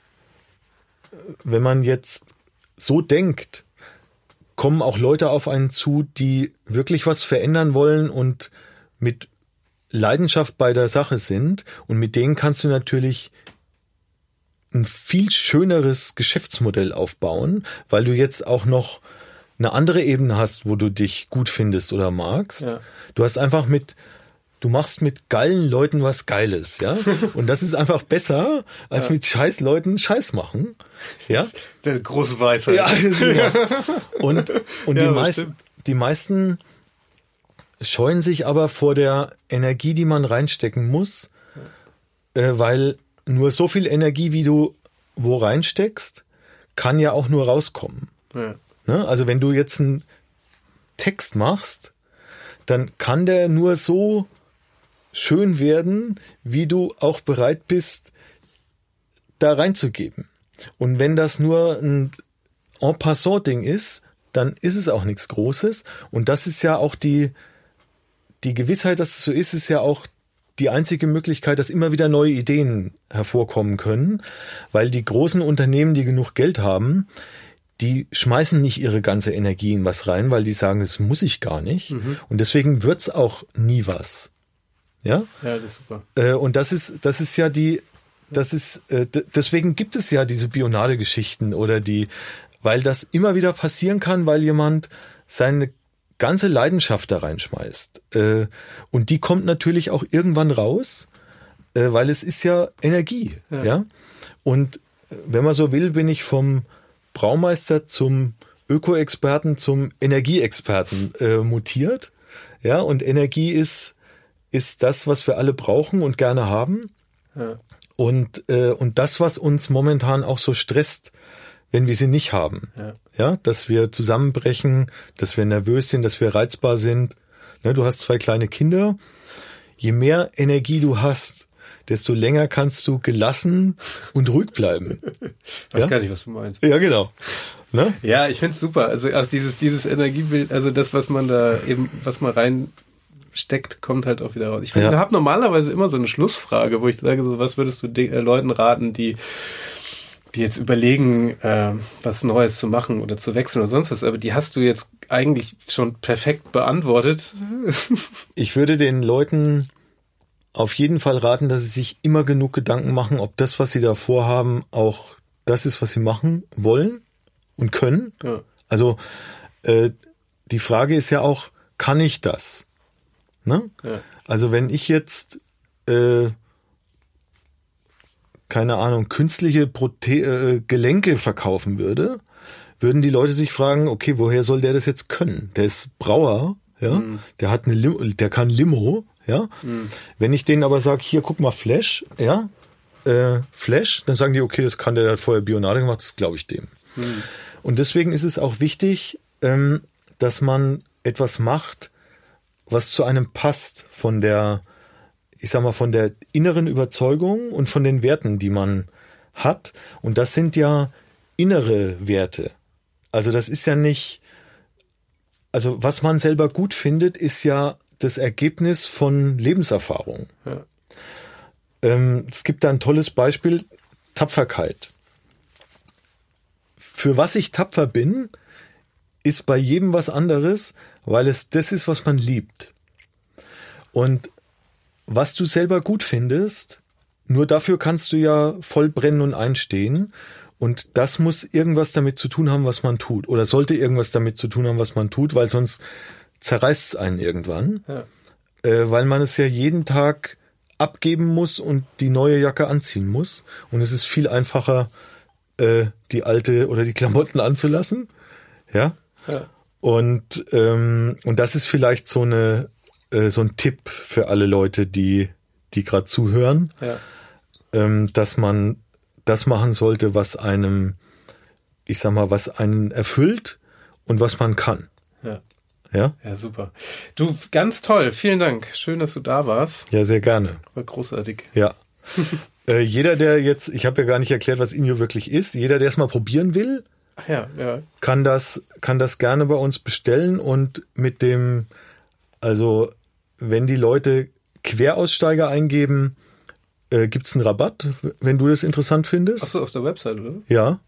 S1: wenn man jetzt so denkt, kommen auch Leute auf einen zu, die wirklich was verändern wollen und mit Leidenschaft bei der Sache sind und mit denen kannst du natürlich ein viel schöneres Geschäftsmodell aufbauen, weil du jetzt auch noch eine andere Ebene hast, wo du dich gut findest oder magst. Ja. Du hast einfach mit, du machst mit geilen Leuten was Geiles, ja. Und das ist einfach besser, als ja. mit scheiß Leuten Scheiß machen. Ja.
S2: Das ist große Weisheit.
S1: Ja, ja. Und, und ja, die meisten, die meisten scheuen sich aber vor der Energie, die man reinstecken muss, äh, weil nur so viel Energie, wie du wo reinsteckst, kann ja auch nur rauskommen. Ja. Ne? Also wenn du jetzt einen Text machst dann kann der nur so schön werden, wie du auch bereit bist, da reinzugeben. Und wenn das nur ein en passant Ding ist, dann ist es auch nichts Großes. Und das ist ja auch die, die Gewissheit, dass es so ist, ist ja auch die einzige Möglichkeit, dass immer wieder neue Ideen hervorkommen können, weil die großen Unternehmen, die genug Geld haben, die schmeißen nicht ihre ganze Energie in was rein, weil die sagen, das muss ich gar nicht. Mhm. Und deswegen wird's auch nie was. Ja?
S2: Ja, das ist super.
S1: Äh, und das ist, das ist ja die, das ist, äh, deswegen gibt es ja diese Bionade-Geschichten oder die, weil das immer wieder passieren kann, weil jemand seine ganze Leidenschaft da reinschmeißt. Äh, und die kommt natürlich auch irgendwann raus, äh, weil es ist ja Energie. Ja. ja? Und äh, wenn man so will, bin ich vom Braumeister zum Öko-Experten zum Energieexperten äh, mutiert. Ja, und Energie ist, ist das, was wir alle brauchen und gerne haben. Ja. Und, äh, und das, was uns momentan auch so stresst, wenn wir sie nicht haben. Ja. ja, dass wir zusammenbrechen, dass wir nervös sind, dass wir reizbar sind. Ne, du hast zwei kleine Kinder. Je mehr Energie du hast, desto länger kannst du gelassen und ruhig bleiben.
S2: Weiß ja? gar nicht, was du meinst.
S1: Ja, genau. Ne?
S2: Ja, ich find's super. Also, also dieses, dieses Energiebild, also das, was man da eben, was man reinsteckt, kommt halt auch wieder raus. Ich, ja. ich habe normalerweise immer so eine Schlussfrage, wo ich sage, so, was würdest du äh, Leuten raten, die die jetzt überlegen, äh, was Neues zu machen oder zu wechseln oder sonst was, aber die hast du jetzt eigentlich schon perfekt beantwortet.
S1: Ich würde den Leuten auf jeden Fall raten, dass sie sich immer genug Gedanken machen, ob das, was sie da vorhaben, auch das ist, was sie machen wollen und können. Ja. Also äh, die Frage ist ja auch, kann ich das? Ne? Ja. Also wenn ich jetzt äh, keine Ahnung, künstliche Prote äh, Gelenke verkaufen würde, würden die Leute sich fragen, okay, woher soll der das jetzt können? Der ist Brauer, ja, mhm. der hat eine Limo, der kann Limo, ja. Mhm. Wenn ich denen aber sage, hier guck mal Flash, ja, äh, Flash, dann sagen die, okay, das kann der, der hat vorher Bionade gemacht, das glaube ich dem. Mhm. Und deswegen ist es auch wichtig, ähm, dass man etwas macht, was zu einem passt von der ich sag mal, von der inneren Überzeugung und von den Werten, die man hat. Und das sind ja innere Werte. Also das ist ja nicht, also was man selber gut findet, ist ja das Ergebnis von Lebenserfahrung. Ja. Ähm, es gibt da ein tolles Beispiel, Tapferkeit. Für was ich tapfer bin, ist bei jedem was anderes, weil es das ist, was man liebt. Und was du selber gut findest, nur dafür kannst du ja voll brennen und einstehen. Und das muss irgendwas damit zu tun haben, was man tut. Oder sollte irgendwas damit zu tun haben, was man tut, weil sonst zerreißt es einen irgendwann. Ja. Äh, weil man es ja jeden Tag abgeben muss und die neue Jacke anziehen muss. Und es ist viel einfacher, äh, die alte oder die Klamotten anzulassen. Ja. ja. Und, ähm, und das ist vielleicht so eine, äh, so ein Tipp für alle Leute, die, die gerade zuhören, ja. ähm, dass man das machen sollte, was einem, ich sag mal, was einen erfüllt und was man kann.
S2: Ja. Ja? Ja, super. Du, ganz toll. Vielen Dank. Schön, dass du da warst.
S1: Ja, sehr gerne.
S2: War großartig.
S1: Ja. äh, jeder, der jetzt, ich habe ja gar nicht erklärt, was Inyo wirklich ist, jeder, der es mal probieren will,
S2: ja, ja.
S1: kann das, kann das gerne bei uns bestellen und mit dem, also wenn die Leute Queraussteiger eingeben, äh, gibt es einen Rabatt, wenn du das interessant findest.
S2: Achso, auf der Website, oder?
S1: Ja.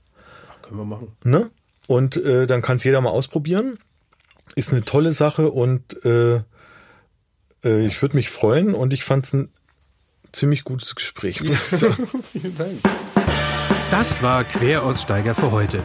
S2: Ach, können wir machen.
S1: Ne? Und äh, dann kann es jeder mal ausprobieren. Ist eine tolle Sache und äh, äh, ich würde mich freuen und ich fand es ein ziemlich gutes Gespräch. Ja. Vielen
S3: Dank. Das war Queraussteiger für heute.